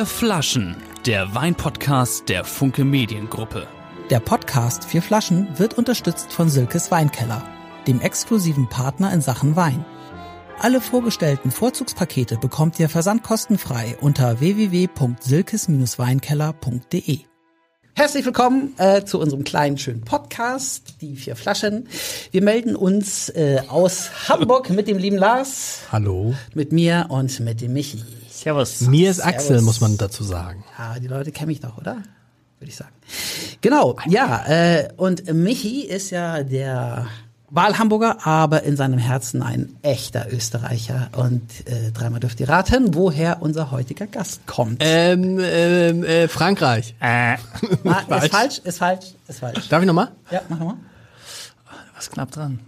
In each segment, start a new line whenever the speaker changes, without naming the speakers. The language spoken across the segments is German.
Vier Flaschen, der Weinpodcast der Funke Mediengruppe.
Der Podcast Vier Flaschen wird unterstützt von Silkes Weinkeller, dem exklusiven Partner in Sachen Wein. Alle vorgestellten Vorzugspakete bekommt ihr versandkostenfrei unter www.silkes-weinkeller.de. Herzlich willkommen äh, zu unserem kleinen schönen Podcast, die vier Flaschen. Wir melden uns äh, aus Hamburg mit dem lieben Lars.
Hallo.
Mit mir und mit dem Michi.
Servus.
Mir ist Axel,
Servus.
muss man dazu sagen.
Ja, die Leute kennen mich doch, oder? Würde ich sagen. Genau, ja, äh, und Michi ist ja der Wahlhamburger, aber in seinem Herzen ein echter Österreicher. Und äh, dreimal dürft ihr raten, woher unser heutiger Gast kommt.
Ähm, ähm, äh, Frankreich.
Äh,
ah, ist falsch, ist falsch, ist falsch.
Darf ich nochmal?
Ja, mach nochmal.
was knapp dran.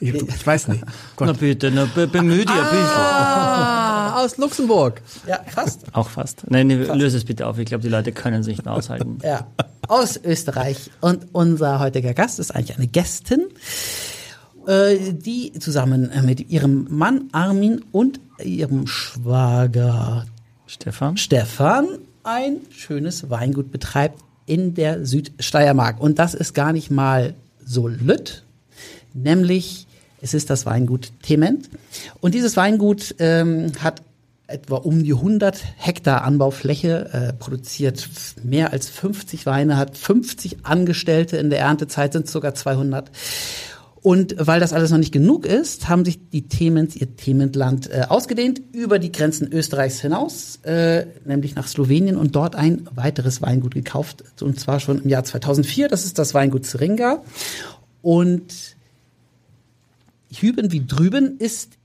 Ich, ich weiß nicht.
Na
Gott.
bitte, na, be bemühe dich ein bisschen.
Ah, aus Luxemburg.
Ja, fast.
Auch fast. Nein, nee, löse es bitte auf. Ich glaube, die Leute können es nicht mehr aushalten.
Ja, aus Österreich. Und unser heutiger Gast ist eigentlich eine Gästin, äh, die zusammen mit ihrem Mann Armin und ihrem Schwager
Stefan?
Stefan ein schönes Weingut betreibt in der Südsteiermark. Und das ist gar nicht mal so lütt, nämlich es ist das Weingut Tement. Und dieses Weingut ähm, hat etwa um die 100 Hektar Anbaufläche, äh, produziert mehr als 50 Weine, hat 50 Angestellte in der Erntezeit, sind sogar 200. Und weil das alles noch nicht genug ist, haben sich die Themens, ihr Themenland, äh, ausgedehnt über die Grenzen Österreichs hinaus, äh, nämlich nach Slowenien und dort ein weiteres Weingut gekauft, und zwar schon im Jahr 2004. Das ist das Weingut Zeringa. Und hüben wie drüben ist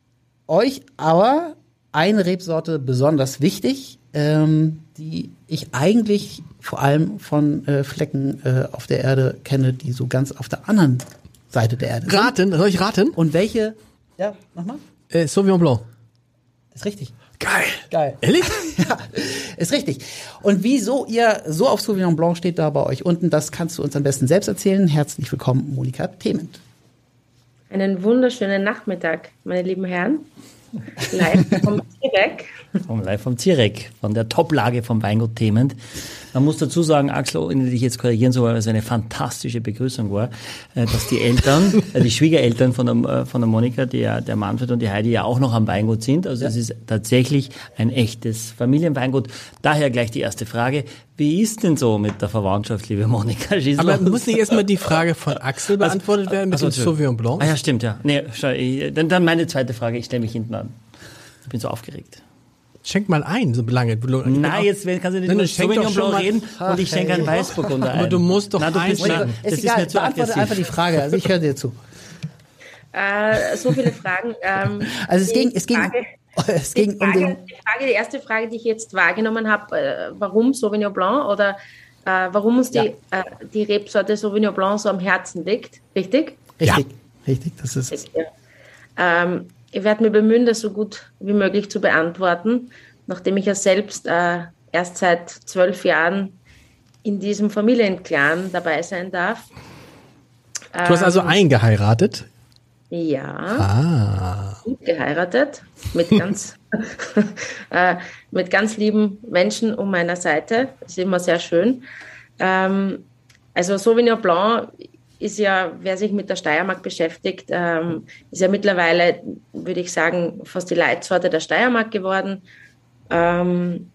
euch aber eine Rebsorte besonders wichtig, ähm, die ich eigentlich vor allem von äh, Flecken äh, auf der Erde kenne, die so ganz auf der anderen Seite der Erde sind.
Raten, soll ich raten?
Und welche? Ja, nochmal.
Äh, Sauvignon Blanc.
Ist richtig.
Geil.
Geil.
Ehrlich?
Ja, ist richtig. Und wieso ihr so auf Sauvignon Blanc steht da bei euch unten, das kannst du uns am besten selbst erzählen. Herzlich willkommen, Monika Thement.
Einen wunderschönen Nachmittag, meine lieben Herren. Live vom Tierweg.
Vom Live vom Zirek, von der Toplage vom Weingut Thement. Man muss dazu sagen, Axel, wenn ich dich jetzt korrigieren soll, weil es eine fantastische Begrüßung war, äh, dass die Eltern, äh, die Schwiegereltern von der, äh, von der Monika, die ja, der Manfred und die Heidi ja auch noch am Weingut sind. Also es ist tatsächlich ein echtes Familienweingut. Daher gleich die erste Frage. Wie ist denn so mit der Verwandtschaft, liebe Monika? Schieß
Aber
los.
muss nicht erstmal die Frage von Axel beantwortet werden mit
Ach so,
dem Sauvignon Blanc?
Ah ja, stimmt, ja. Nee, schau, ich, dann, dann meine zweite Frage, ich stelle mich hinten an. Ich bin so aufgeregt.
Schenk mal ein, so lange.
Nein, jetzt kannst du nicht
schenk
Sauvignon Blanc reden
Ach,
und ich schenke einen Weißburgunder ein.
Aber du musst doch
Nein, du bist
eins
mir,
sagen.
das
ist
ist,
egal,
mir zu
beantworte
aggressiv.
einfach die Frage. Also ich höre dir zu.
Äh, so viele Fragen. Ähm,
Also es ging, es ging,
Frage,
es
die,
ging um
Frage,
den,
die Frage, die erste Frage, die ich jetzt wahrgenommen habe, äh, warum Sauvignon Blanc oder äh, warum uns die,
Ja.
äh, die Rebsorte Sauvignon Blanc so am Herzen liegt, richtig?
richtig, richtig, das ist,
Ja. Ähm, ich werde mir bemühen, das so gut wie möglich zu beantworten, nachdem ich ja selbst äh, erst seit zwölf Jahren in diesem Familienclan dabei sein darf.
Du hast also eingeheiratet.
Ja,
Ah.
gut geheiratet mit ganz, äh, mit ganz lieben Menschen um meiner Seite. Das ist immer sehr schön. Ähm, also Sauvignon Blanc ist ja, wer sich mit der Steiermark beschäftigt, ähm, ist ja mittlerweile, würde ich sagen, fast die Leitsorte der Steiermark geworden. Ähm,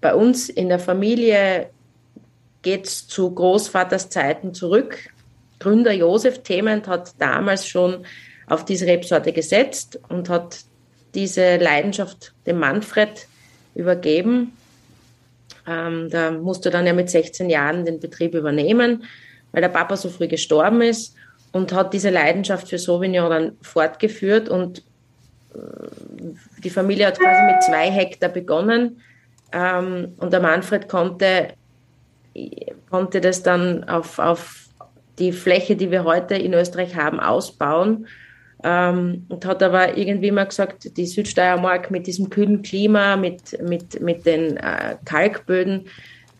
bei uns in der Familie geht es zu Großvaters Zeiten zurück. Gründer Josef Thement hat damals schon auf diese Rebsorte gesetzt und hat diese Leidenschaft dem Manfred übergeben. Ähm, da musste dann ja mit 16 Jahren den Betrieb übernehmen, weil der Papa so früh gestorben ist und hat diese Leidenschaft für Sauvignon dann fortgeführt und äh, die Familie hat quasi mit zwei Hektar begonnen ähm, und der Manfred konnte, konnte das dann auf, auf die Fläche, die wir heute in Österreich haben, ausbauen. Ähm, und hat aber irgendwie mal gesagt, die Südsteiermark mit diesem kühlen Klima, mit, mit, mit den äh, Kalkböden,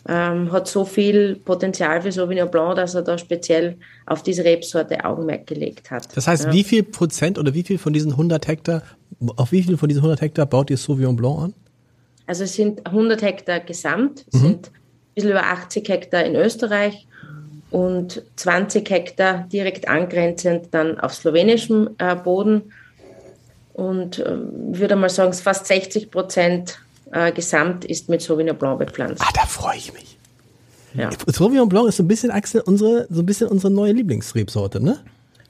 ähm, hat so viel Potenzial für Sauvignon Blanc, dass er da speziell auf diese Rebsorte Augenmerk gelegt hat.
Das heißt,
ja.
wie viel Prozent oder wie viel von diesen 100 Hektar, auf wie viel von diesen 100 Hektar baut ihr Sauvignon Blanc an?
Also es sind 100 Hektar gesamt, es sind ein bisschen über 80 Hektar in Österreich und 20 Hektar direkt angrenzend dann auf slowenischem äh, Boden. Und äh, würde mal sagen, fast 60 Prozent äh, gesamt ist mit Sauvignon Blanc bepflanzt.
Ah, da freue ich mich.
Ja.
Sauvignon Blanc ist so ein bisschen, Axel, unsere, so ein bisschen unsere neue Lieblingsrebsorte, ne?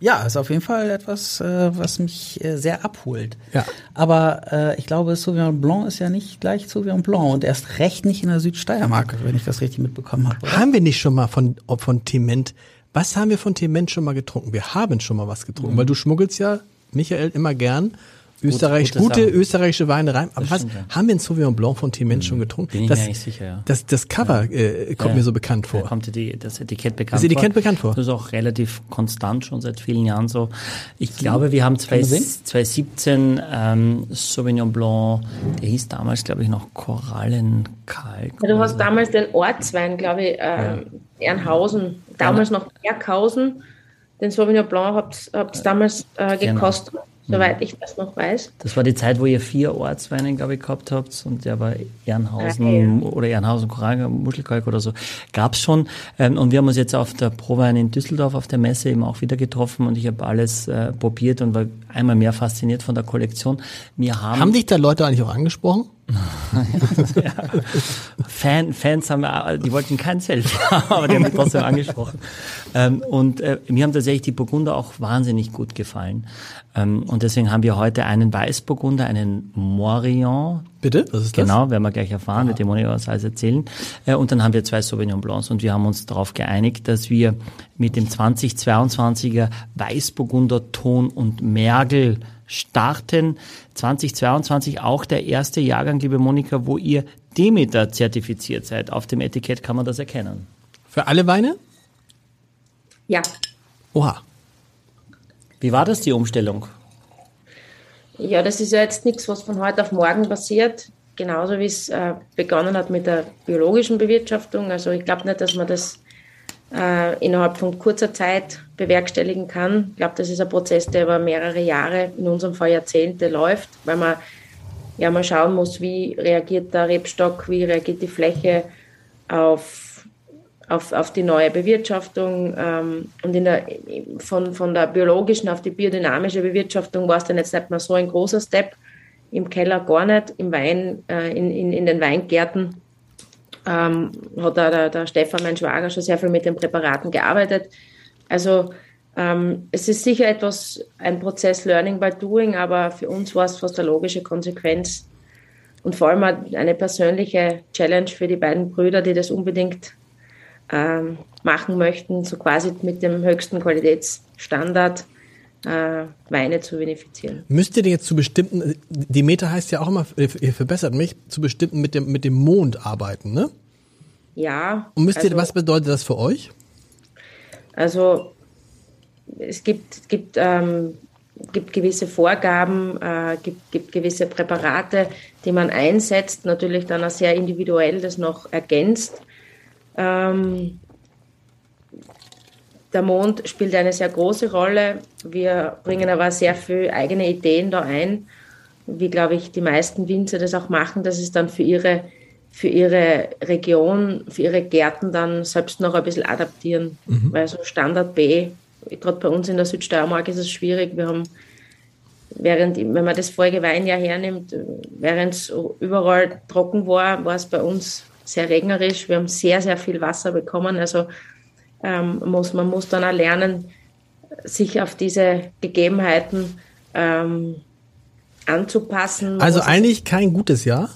Ja, ist auf jeden Fall etwas, äh, was mich äh, sehr abholt.
Ja.
Aber äh, ich glaube, Sauvignon Blanc ist ja nicht gleich Sauvignon Blanc und erst recht nicht in der Südsteiermark, wenn ich das richtig mitbekommen habe. oder?
Haben wir nicht schon mal von, von Tement, was haben wir von Tement schon mal getrunken? Wir haben schon mal was getrunken, weil du schmuggelst ja, Michael, immer gern Österreich,
gute
gute
Sachen.
österreichische Weine rein. Aber was,
stimmt, ja.
haben wir ein Sauvignon Blanc von Tement schon getrunken?
Bin ich
das,
mir eigentlich sicher, ja.
Das, das Cover äh, kommt
Ja.
mir so bekannt
Da
vor.
kommt dir die, das Etikett bekannt
Das Etikett
vor.
bekannt vor.
Das ist auch relativ konstant schon seit vielen Jahren so. Ich glaube, wir haben zwei,
wir sehen?
2017 ähm, Sauvignon Blanc, der hieß damals, glaube ich, noch Korallenkalk.
Ja, du hast
so.
damals den Ortswein, glaube ich, äh, Ernhausen, damals noch Berghausen. Den Sauvignon Blanc habt ihr damals äh,
Genau.
Soweit ich das noch weiß.
Das war die Zeit, wo ihr vier Ortsweine, glaube ich, gehabt habt und der war Ehrenhausen
Ah,
oder Ehrenhausen, Korallen, Muschelkalk oder so. Gab's schon. Ähm, und wir haben uns jetzt auf der Prowein in Düsseldorf auf der Messe eben auch wieder getroffen und ich habe alles äh, probiert und war einmal mehr fasziniert von der Kollektion. Wir haben,
Haben dich da Leute eigentlich auch angesprochen?
Fan, Fans haben, äh, die wollten kein Selfie, aber die haben mich trotzdem angesprochen. Ähm, und äh, mir haben tatsächlich die Burgunder auch wahnsinnig gut gefallen. Ähm, und deswegen haben wir heute einen Weißburgunder, einen Morillon,
Bitte? Was ist das?
Genau, werden wir gleich erfahren, wird dem Moni was alles erzählen. Äh, Und dann haben wir zwei Sauvignon Blancs und wir haben uns darauf geeinigt, dass wir mit dem 2022er Weißburgunder Ton und Mergel starten. 2022 auch der erste Jahrgang, liebe Monika, wo ihr Demeter zertifiziert seid. Auf dem Etikett kann man das erkennen.
Für alle Weine?
Ja,
Oha.
Wie war das, die Umstellung?
Ja, das ist ja jetzt nichts, was von heute auf morgen passiert. Genauso wie es äh, begonnen hat mit der biologischen Bewirtschaftung. Also ich glaube nicht, dass man das äh, innerhalb von kurzer Zeit bewerkstelligen kann. Ich glaube, das ist ein Prozess, der über mehrere Jahre, in unserem Fall Jahrzehnte läuft, weil man ja mal schauen muss, wie reagiert der Rebstock, wie reagiert die Fläche auf, auf, auf die neue Bewirtschaftung. Ähm, und in der, von, von der biologischen auf die biodynamische Bewirtschaftung war es dann jetzt nicht mehr so ein großer Step. Im Keller gar nicht, im Wein, äh, in, in, in den Weingärten ähm, hat da der, der Stefan, mein Schwager, schon sehr viel mit den Präparaten gearbeitet. Also ähm, es ist sicher etwas, ein Prozess Learning by Doing, aber für uns war es fast eine logische Konsequenz und vor allem eine persönliche Challenge für die beiden Brüder, die das unbedingt ähm, machen möchten, so quasi mit dem höchsten Qualitätsstandard äh, Weine zu vinifizieren.
Müsst ihr denn jetzt zu bestimmten, die Meta heißt ja auch immer, ihr verbessert mich, zu bestimmten mit dem, mit dem Mond arbeiten, ne?
Ja.
Und müsst ihr,
also-
was bedeutet das für euch?
Also es gibt, gibt, ähm, gibt gewisse Vorgaben, äh, gibt, gibt gewisse Präparate, die man einsetzt, natürlich dann auch sehr individuell das noch ergänzt. Ähm, der Mond spielt eine sehr große Rolle. Wir bringen aber sehr viele eigene Ideen da ein, wie, glaube ich, die meisten Winzer das auch machen, dass es dann für ihre, für ihre Region, für ihre Gärten dann selbst noch ein bisschen adaptieren. Weil so Standard B, gerade bei uns in der Südsteiermark ist es schwierig. Wir haben, während, wenn man das vorige Weinjahr hernimmt, während es überall trocken war, war es bei uns sehr regnerisch. Wir haben sehr, sehr viel Wasser bekommen. Also ähm, muss, man muss dann auch lernen, sich auf diese Gegebenheiten ähm, anzupassen. Man
Also eigentlich kein gutes Jahr.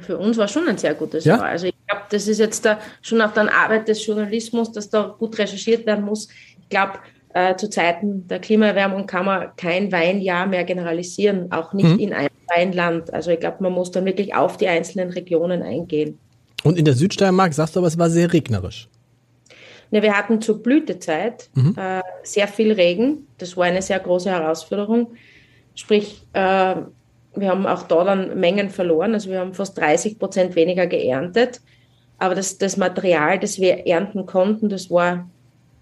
für uns war schon ein sehr gutes
Ja?
Jahr. Also ich glaube, das ist jetzt da schon auch dann Arbeit des Journalismus, dass da gut recherchiert werden muss. Ich glaube, äh, zu Zeiten der Klimaerwärmung kann man kein Weinjahr mehr generalisieren, auch nicht in einem Weinland. Also ich glaube, man muss dann wirklich auf die einzelnen Regionen eingehen.
Und in der Südsteiermark sagst du aber, es war sehr regnerisch.
Ne, wir hatten zur Blütezeit äh, sehr viel Regen. Das war eine sehr große Herausforderung. Sprich, äh, wir haben auch da dann Mengen verloren. Also wir haben fast 30 Prozent weniger geerntet. Aber das, das Material, das wir ernten konnten, das war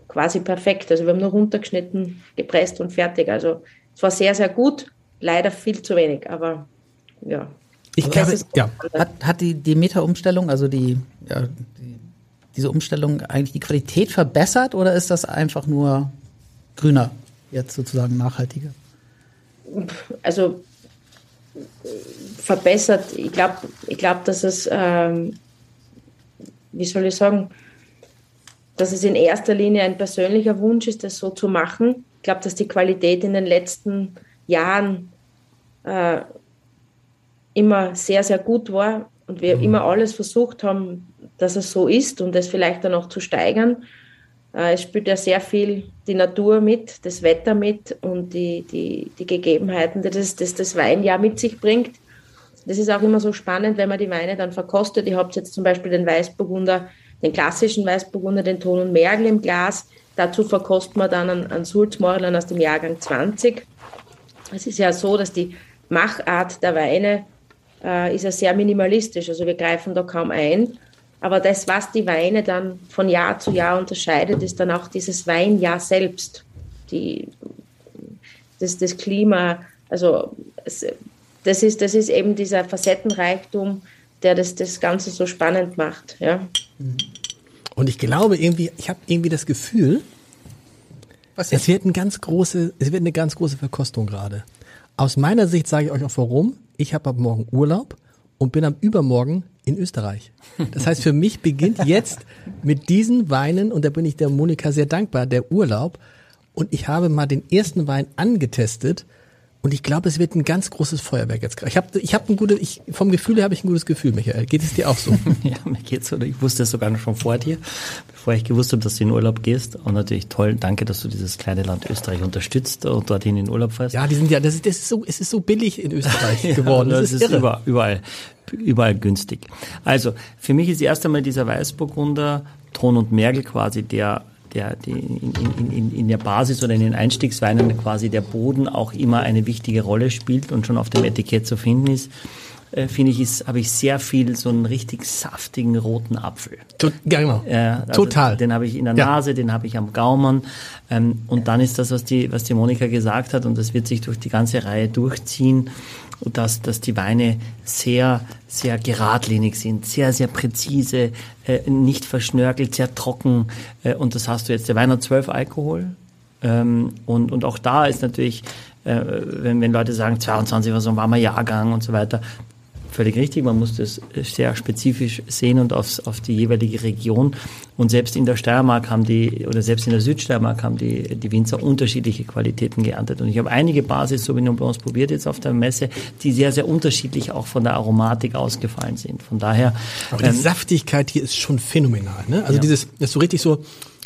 quasi perfekt. Also wir haben nur runtergeschnitten, gepresst und fertig. Also es war sehr, sehr gut. Leider viel zu wenig. Aber ja,
Ich
Das
glaube, ja.
Hat, hat die Demeter-Umstellung, also die, ja, die, diese Umstellung eigentlich die Qualität verbessert oder ist das einfach nur grüner, jetzt sozusagen nachhaltiger?
also äh, verbessert. Ich glaube, ich glaub, dass es, ähm, wie soll ich sagen, dass es in erster Linie ein persönlicher Wunsch ist, das so zu machen. Ich glaube, dass die Qualität in den letzten Jahren äh, immer sehr, sehr gut war und wir immer alles versucht haben, dass es so ist und das vielleicht dann auch zu steigern. Äh, Es spielt ja sehr viel die Natur mit, das Wetter mit und die, die, die Gegebenheiten, die das, das das Weinjahr mit sich bringt. Das ist auch immer so spannend, wenn man die Weine dann verkostet. Ihr habt jetzt zum Beispiel den Weißburgunder, den klassischen Weißburgunder, den Ton und Mergel im Glas. Dazu verkostet man dann einen, einen Sulzmorlan aus dem Jahrgang 20. Es ist ja so, dass die Machart der Weine äh, ist ja sehr minimalistisch. Also wir greifen da kaum ein. Aber das, was die Weine dann von Jahr zu Jahr unterscheidet, ist dann auch dieses Weinjahr selbst. Die, das, das Klima, also das, ist, das ist eben dieser Facettenreichtum, der das, das Ganze so spannend macht. Ja.
Und ich glaube irgendwie, ich habe irgendwie das Gefühl,
Was
es wird, ein ganz große, es wird eine ganz große Verkostung gerade. Aus meiner Sicht sage ich euch auch warum. Ich habe ab morgen Urlaub und bin am Übermorgen in Österreich. Das heißt, für mich beginnt jetzt mit diesen Weinen, und da bin ich der Monika sehr dankbar, der Urlaub. Und ich habe mal den ersten Wein angetestet und ich glaube, es wird ein ganz großes Feuerwerk jetzt. gerade. Ich habe ich hab ein gutes, ich, vom Gefühl her habe ich ein gutes Gefühl, Michael. Geht es dir auch so?
Ja, mir geht's so. Ich wusste es sogar noch schon vor dir, bevor ich gewusst habe, dass du in Urlaub gehst. Und natürlich toll, danke, dass du dieses kleine Land Österreich unterstützt und dorthin in Urlaub fährst.
Ja, die sind ja, das ist, das ist so, es ist so billig in Österreich
Ja,
geworden.
Das,
Das,
ist,
ist irre.
überall, überall, überall günstig. Also, für mich ist erst einmal dieser Weißburgunder, Ton und Mergel quasi der, der, die in, in, in, in der Basis oder in den Einstiegsweinen quasi der Boden auch immer eine wichtige Rolle spielt und schon auf dem Etikett zu finden ist. Äh, finde ich, ist, habe ich sehr viel so einen richtig saftigen roten Apfel.
Ja, genau.
Ja, also
Total.
Den habe ich in der
Ja.
Nase, den habe ich am Gaumen. Ähm, und dann ist das, was die, was die Monika gesagt hat, und das wird sich durch die ganze Reihe durchziehen, dass, dass die Weine sehr, sehr geradlinig sind, sehr, sehr präzise, äh, nicht verschnörkelt, sehr trocken. Äh, und das hast du jetzt. Der Wein hat 12 Alkohol. Ähm, und, und auch da ist natürlich, äh, wenn, wenn Leute sagen, 22 war so ein warmer Jahrgang und so weiter, völlig richtig. Man muss das sehr spezifisch sehen und aufs, auf die jeweilige Region. Und selbst in der Steiermark haben die, oder selbst in der Südsteiermark haben die, die Winzer unterschiedliche Qualitäten geerntet. Und ich habe einige Basis Sauvignon Blancs probiert jetzt auf der Messe, die sehr, sehr unterschiedlich auch von der Aromatik ausgefallen sind. Von daher,
Aber die Saftigkeit hier ist schon phänomenal. Ne? Also
Ja.
dieses, das ist so richtig so,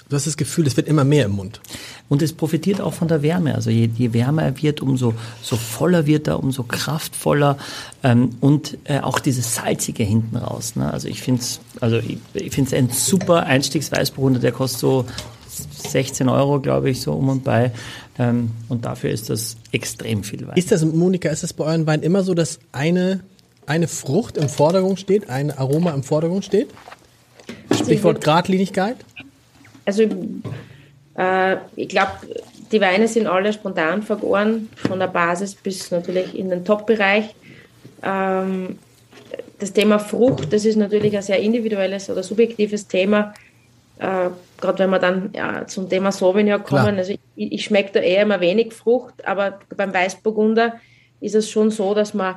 du hast das Gefühl, es wird immer mehr im Mund.
Und es profitiert auch von der Wärme. Also je, je wärmer er wird, umso so voller wird er, umso kraftvoller ähm, und äh, auch dieses salzige hinten raus. Ne? Also ich finde es, also ich, ich finde es ein super Einstiegsweißburgunder. Der kostet so 16 Euro, glaube ich, so um und bei. Ähm, und dafür ist das extrem viel Wein.
Ist das, Monika, ist das bei euren Weinen immer so, dass eine, eine Frucht im Vordergrund steht, ein Aroma im Vordergrund steht? Stichwort Gradlinigkeit?
Also äh, ich glaube, die Weine sind alle spontan vergoren, von der Basis bis natürlich in den Top-Bereich. Ähm, das Thema Frucht, das ist natürlich ein sehr individuelles oder subjektives Thema. Äh, Gerade wenn wir dann ja, zum Thema Sauvignon kommen,
Klar.
also ich, ich schmecke da eher immer wenig Frucht, aber beim Weißburgunder ist es schon so, dass man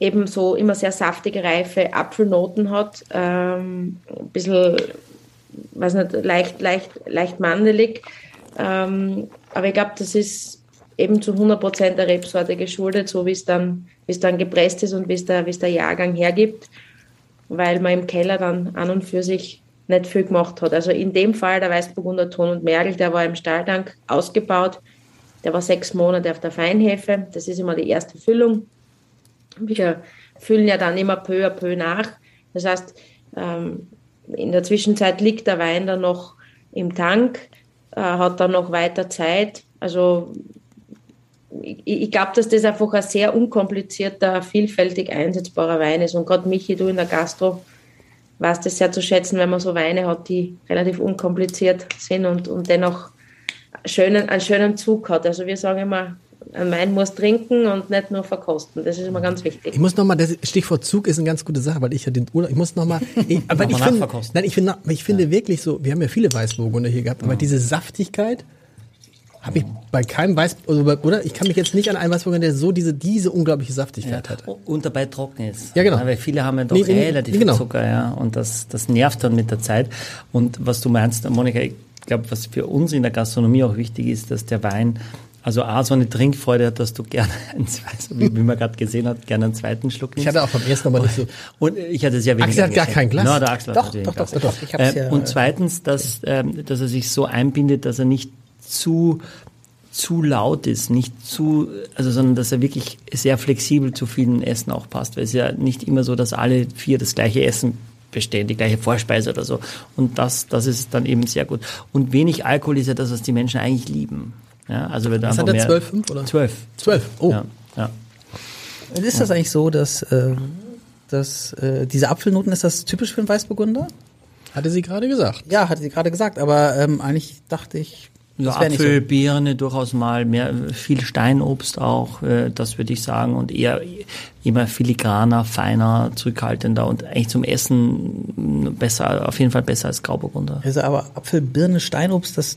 eben so immer sehr saftige, reife Apfelnoten hat, ähm, ein bisschen weiß nicht, leicht, leicht, leicht mandelig. Ähm, aber ich glaube, das ist eben zu 100 Prozent der Rebsorte geschuldet, so wie es dann, es dann gepresst ist und wie es der, es der Jahrgang hergibt, weil man im Keller dann an und für sich nicht viel gemacht hat. Also in dem Fall der Weißburgunder Ton und Mergel, der war im Stahltank ausgebaut. Der war sechs Monate auf der Feinhefe. Das ist immer die erste Füllung. Wir füllen ja dann immer peu à peu nach. Das heißt, ähm, in der Zwischenzeit liegt der Wein dann noch im Tank, äh, hat dann noch weiter Zeit. Also ich, ich glaube, dass das einfach ein sehr unkomplizierter, vielfältig einsetzbarer Wein ist. Und gerade Michi, du in der Gastro, weißt das sehr zu schätzen, wenn man so Weine hat, die relativ unkompliziert sind und, und dennoch schönen, einen schönen Zug hat. Also wir sagen immer, ein Wein muss trinken und nicht nur verkosten. Das ist immer ganz wichtig.
Ich muss nochmal, das Stichwort Zug ist eine ganz gute Sache, weil ich ja den Urlaub, ich muss nochmal, ich, aber ich
nachverkosten.
nein, ich finde, ich finde wirklich so, wir haben ja viele Weißburgunder hier gehabt, aber diese Saftigkeit habe ich bei keinem Weiß, also bei- oder? Ich kann mich jetzt nicht an einen Weißburgunder, der so diese, diese unglaubliche Saftigkeit hat.
Und dabei trocken ist.
Ja, genau.
Weil viele haben ja doch
Nee,
relativ
nee, genau.
viel Zucker, ja. Und das, das nervt dann mit der Zeit. Und was du meinst, Monika, ich glaube, was für uns in der Gastronomie auch wichtig ist, dass der Wein also A, so eine Trinkfreude hat, dass du gerne einen zweiten, wie, wie man gerade gesehen hat, gerne einen zweiten Schluck
Ich
nimmst.
hatte auch beim ersten Mal nicht so.
Und ich hatte sehr wenig.
Axel hat gar kein Glas?
No, der Axel hat
Doch,
natürlich
doch, doch,
Glas.
doch, ich hab's
Äh,
ja-
und zweitens, dass, ähm, dass er sich so einbindet, dass er nicht zu zu laut ist, nicht zu, also sondern dass er wirklich sehr flexibel zu vielen Essen auch passt, weil es ja nicht immer so, dass alle vier das gleiche Essen bestehen, die gleiche Vorspeise oder so. Und das, das ist dann eben sehr gut. Und wenig Alkohol ist ja das, was die Menschen eigentlich lieben. Ja, also du
Was hat er,
mehr-
12,5 oder?
Zwölf.
Zwölf. Oh.
Ja, ja.
Und ist das eigentlich so, dass, äh, dass äh, diese Apfelnoten, ist das typisch für einen Weißburgunder?
Hatte sie gerade gesagt.
Ja, hatte sie gerade gesagt, aber ähm, eigentlich dachte ich,
Ja,
das wäre nicht
Apfel,
so.
Birne durchaus mal, mehr, viel Steinobst auch, äh, das würde ich sagen, und eher immer filigraner, feiner, zurückhaltender und eigentlich zum Essen besser, auf jeden Fall besser als Grauburgunder.
Also aber Apfel, Birne, Steinobst, das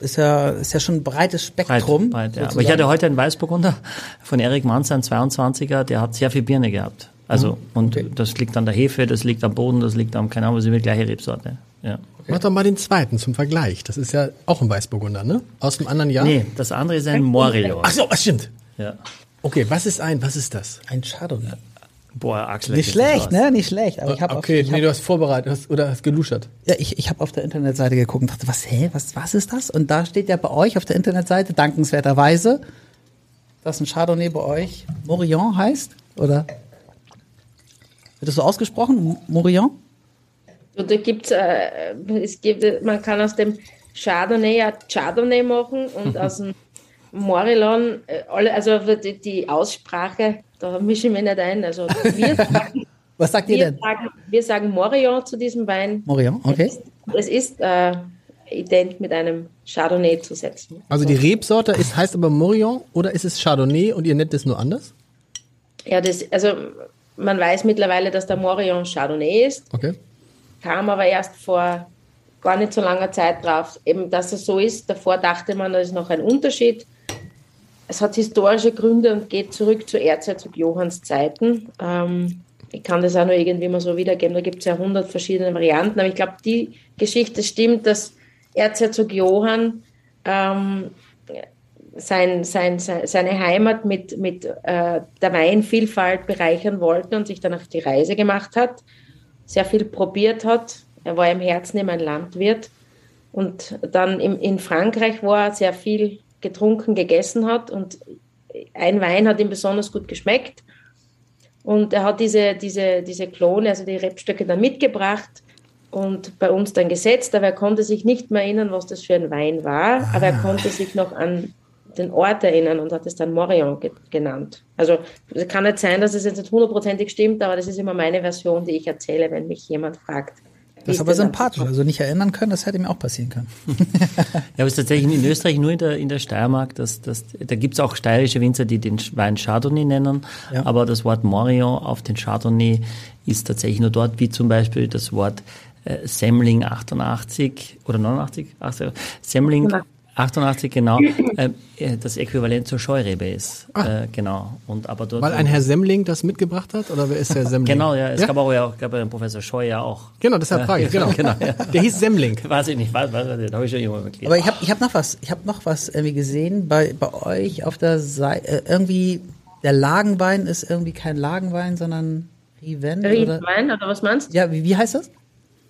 ist ja, ist ja schon ein breites
Breit,
Spektrum.
breit, ja. Aber ich hatte heute einen Weißburgunder von Erik Manz, ein 22er, der hat sehr viel Birne gehabt. Also, und das liegt an der Hefe, das liegt am Boden, das liegt am, keine Ahnung, was ist die gleiche Rebsorte. Ja.
Mach doch mal den zweiten zum Vergleich. Das ist ja auch ein Weißburgunder, ne? Aus dem anderen Jahr?
Nee, das andere ist ein Morillon.
Ach so, das stimmt.
Ja.
Okay, was ist ein, was ist das?
Ein Chardonnay.
Boah, Axel.
Nicht schlecht, ne? Nicht schlecht. Aber ich habe
okay,
auf, ich
nee,
hab,
du hast vorbereitet hast, oder hast geluschert.
ja, ich, ich hab auf der Internetseite geguckt und dachte, was, hä, was, was ist das? Und da steht ja bei euch auf der Internetseite dankenswerterweise, dass ein Chardonnay bei euch Morillon heißt, oder? Wird das so ausgesprochen? Morillon?
Da gibt's, äh, es gibt, man kann aus dem Chardonnay ja Chardonnay machen und aus dem Morillon, äh, alle, also die, Aussprache, da mische ich mich nicht ein. Also wir sagen,
Was sagt ihr
wir
denn?
sagen, wir sagen Morillon zu diesem Wein.
Morillon, okay.
Es ist äh, ident mit einem Chardonnay zu setzen.
Also die Rebsorte ist, heißt aber Morillon oder ist es Chardonnay und ihr nennt es nur anders?
Ja, das, also man weiß mittlerweile, dass der Morillon Chardonnay ist.
Okay.
kam aber erst vor gar nicht so langer Zeit drauf, eben dass es so ist. Davor dachte man, da ist noch ein Unterschied. Es hat historische Gründe und geht zurück zu Erzherzog Johanns Zeiten. Ähm, ich kann das auch nur irgendwie mal so wiedergeben, da gibt es ja hundert verschiedene Varianten, aber ich glaube, die Geschichte stimmt, dass Erzherzog Johann ähm, sein, sein, sein, seine Heimat mit, mit äh, der Weinvielfalt bereichern wollte und sich dann auf die Reise gemacht hat sehr viel probiert hat. Er war im Herzen immer ein Landwirt. Und dann im, in Frankreich war er sehr viel getrunken, gegessen hat. Und ein Wein hat ihm besonders gut geschmeckt. Und er hat diese, diese, diese Klone, also die Rebstöcke, dann mitgebracht und bei uns dann gesetzt. Aber er konnte sich nicht mehr erinnern, was das für ein Wein war. Aber er konnte sich noch an den Ort erinnern und hat es dann Morillon ge genannt. Also es kann nicht sein, dass es jetzt nicht hundertprozentig stimmt, aber das ist immer meine Version, die ich erzähle, wenn mich jemand fragt.
Das ist aber sympathisch. Also nicht erinnern können, das hätte mir auch passieren können.
Ja, aber es ist tatsächlich in Österreich nur in der, in der Steiermark. Das, das, da gibt's auch steirische Winzer, die den Wein Chardonnay nennen.
Ja.
Aber das Wort Morillon auf den Chardonnay ist tatsächlich nur dort, wie zum Beispiel das Wort äh, Semmling 88 oder 89? 80, Semmling 88, genau. äh, äh, das Äquivalent zur Scheurebe ist. Äh, genau. Und aber dort.
Weil ein Herr Semmling das mitgebracht hat oder wer ist der Semmling?
Genau, ja. Es
ja?
gab auch ja, gab ja einen Professor Scheu ja auch.
Genau, deshalb frage ich. Genau.
genau ja.
Der hieß Semmling.
Weiß ich nicht, weiß, weiß, weiß, da habe ich schon irgendwann gelesen.
Aber ich habe ich hab noch was, ich habe noch was irgendwie gesehen bei, bei euch auf der Seite. Äh, irgendwie, der Lagenwein ist irgendwie kein Lagenwein, sondern Riven oder?
Riedenwein, oder was meinst du?
Ja, wie, wie heißt das?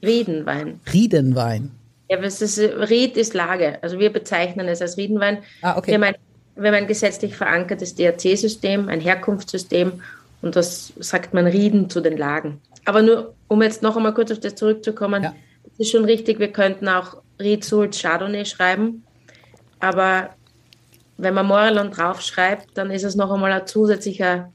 Riedenwein.
Riedenwein.
Ja, was ist, Ried ist Lage. Also wir bezeichnen es als Riedenwein.
Ah, okay.
Wir haben ein, wir haben ein gesetzlich verankertes DRC-System, ein Herkunftssystem und das sagt man Rieden zu den Lagen. Aber nur, um jetzt noch einmal kurz auf das zurückzukommen,
Ja.
es ist schon richtig, wir könnten auch Ried Sult Chardonnay schreiben, aber wenn man Morillon draufschreibt, dann ist es noch einmal ein zusätzlicher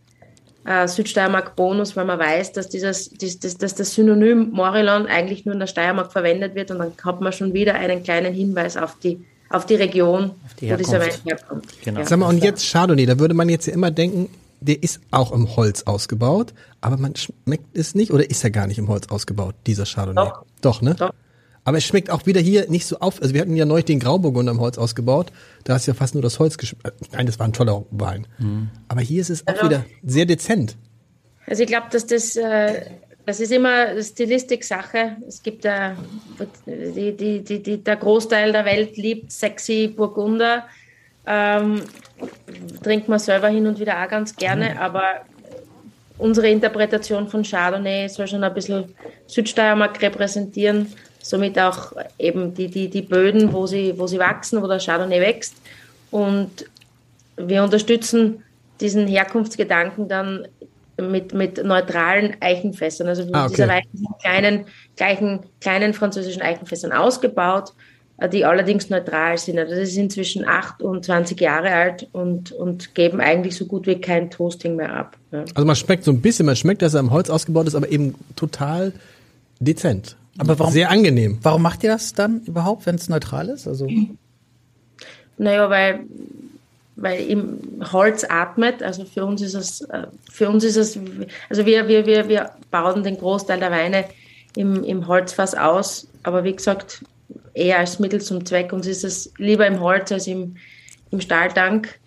äh, Südsteiermark-Bonus, weil man weiß, dass, dieses, dies, das, dass das Synonym Morillon eigentlich nur in der Steiermark verwendet wird und dann hat man schon wieder einen kleinen Hinweis auf die, auf die Region,
die
wo dieser Wein herkommt.
Genau.
Ja.
Sag mal, und jetzt Chardonnay, da würde man jetzt ja immer denken, der ist auch im Holz ausgebaut, aber man schmeckt es nicht oder ist er gar nicht im Holz ausgebaut, dieser Chardonnay?
Doch.
Doch, ne?
Doch.
Aber es schmeckt auch wieder hier nicht so auf. Also wir hatten ja neulich den Grauburgunder im Holz ausgebaut. Da ist ja fast nur das Holz geschmeckt. Nein, das war ein toller Wein. Aber hier ist es auch
Also-
wieder sehr dezent.
Also ich glaube, dass das, äh, das ist immer Stilistik-Sache. Es gibt äh, die, die, die, die, der Großteil der Welt liebt sexy Burgunder. Ähm, trinkt man selber hin und wieder auch ganz gerne, aber unsere Interpretation von Chardonnay soll schon ein bisschen Südsteiermark repräsentieren, somit auch eben die, die, die Böden, wo sie, wo sie wachsen, wo der Chardonnay wächst. Und wir unterstützen diesen Herkunftsgedanken dann mit, mit neutralen Eichenfässern. Also
Ah, okay.
dieser Wein ist in kleinen, gleichen, kleinen französischen Eichenfässern ausgebaut, äh, die allerdings neutral sind. Also das ist inzwischen 28 Jahre alt und, und geben eigentlich so gut wie kein Toasting mehr ab. Ja.
Also man schmeckt so ein bisschen, man schmeckt, dass er im Holz ausgebaut ist, aber eben total dezent.
Aber warum-
Sehr angenehm.
Warum macht ihr das dann überhaupt, wenn es neutral ist? Also
Naja, weil, weil im Holz atmet. Also für uns ist es, äh, für uns ist es, also wir, wir, wir, wir bauen den Großteil der Weine im, im Holzfass aus. Aber wie gesagt, eher als Mittel zum Zweck. Uns ist es lieber im Holz als im, im Stahltank.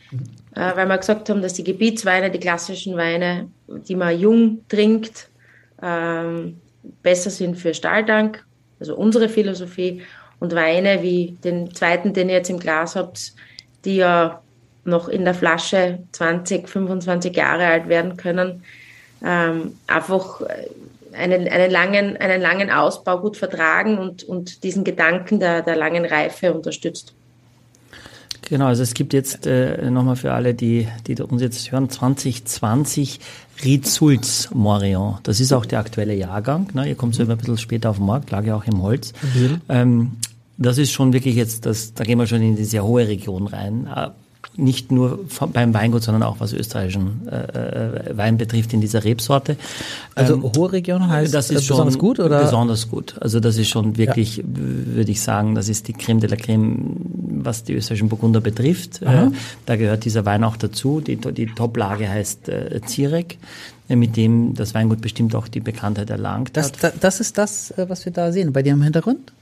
Äh, weil wir gesagt haben, dass die Gebietsweine, die klassischen Weine, die man jung trinkt, ähm, besser sind für Stahltank, also unsere Philosophie. Und Weine wie den zweiten, den ihr jetzt im Glas habt, die ja noch in der Flasche 20, 25 Jahre alt werden können, ähm, einfach äh, einen, einen, langen, einen langen Ausbau gut vertragen und, und diesen Gedanken der, der langen Reife unterstützt.
Genau, also es gibt jetzt äh, nochmal für alle, die, die uns jetzt hören, 2020 Rizulz Morion. Das ist auch der aktuelle Jahrgang. Ne? Ihr kommt so immer ein bisschen später auf den Markt, lag ja auch im Holz. Ähm, das ist schon wirklich jetzt, das, da gehen wir schon in die sehr hohe Region rein. Nicht nur von, beim Weingut, sondern auch was österreichischen äh, äh, Wein betrifft in dieser Rebsorte.
Also hohe Region heißt
das ist
äh, besonders
schon
gut oder?
besonders gut. Also das ist schon wirklich, würde ich sagen, das ist die Creme de la Creme, was die österreichischen Burgunder betrifft. Äh, da gehört dieser Wein auch dazu. Die, die Top-Lage heißt äh, Zirek, äh, mit dem das Weingut bestimmt auch die Bekanntheit erlangt
Das,
hat.
da, das ist das, was wir da sehen, bei dir im Hintergrund?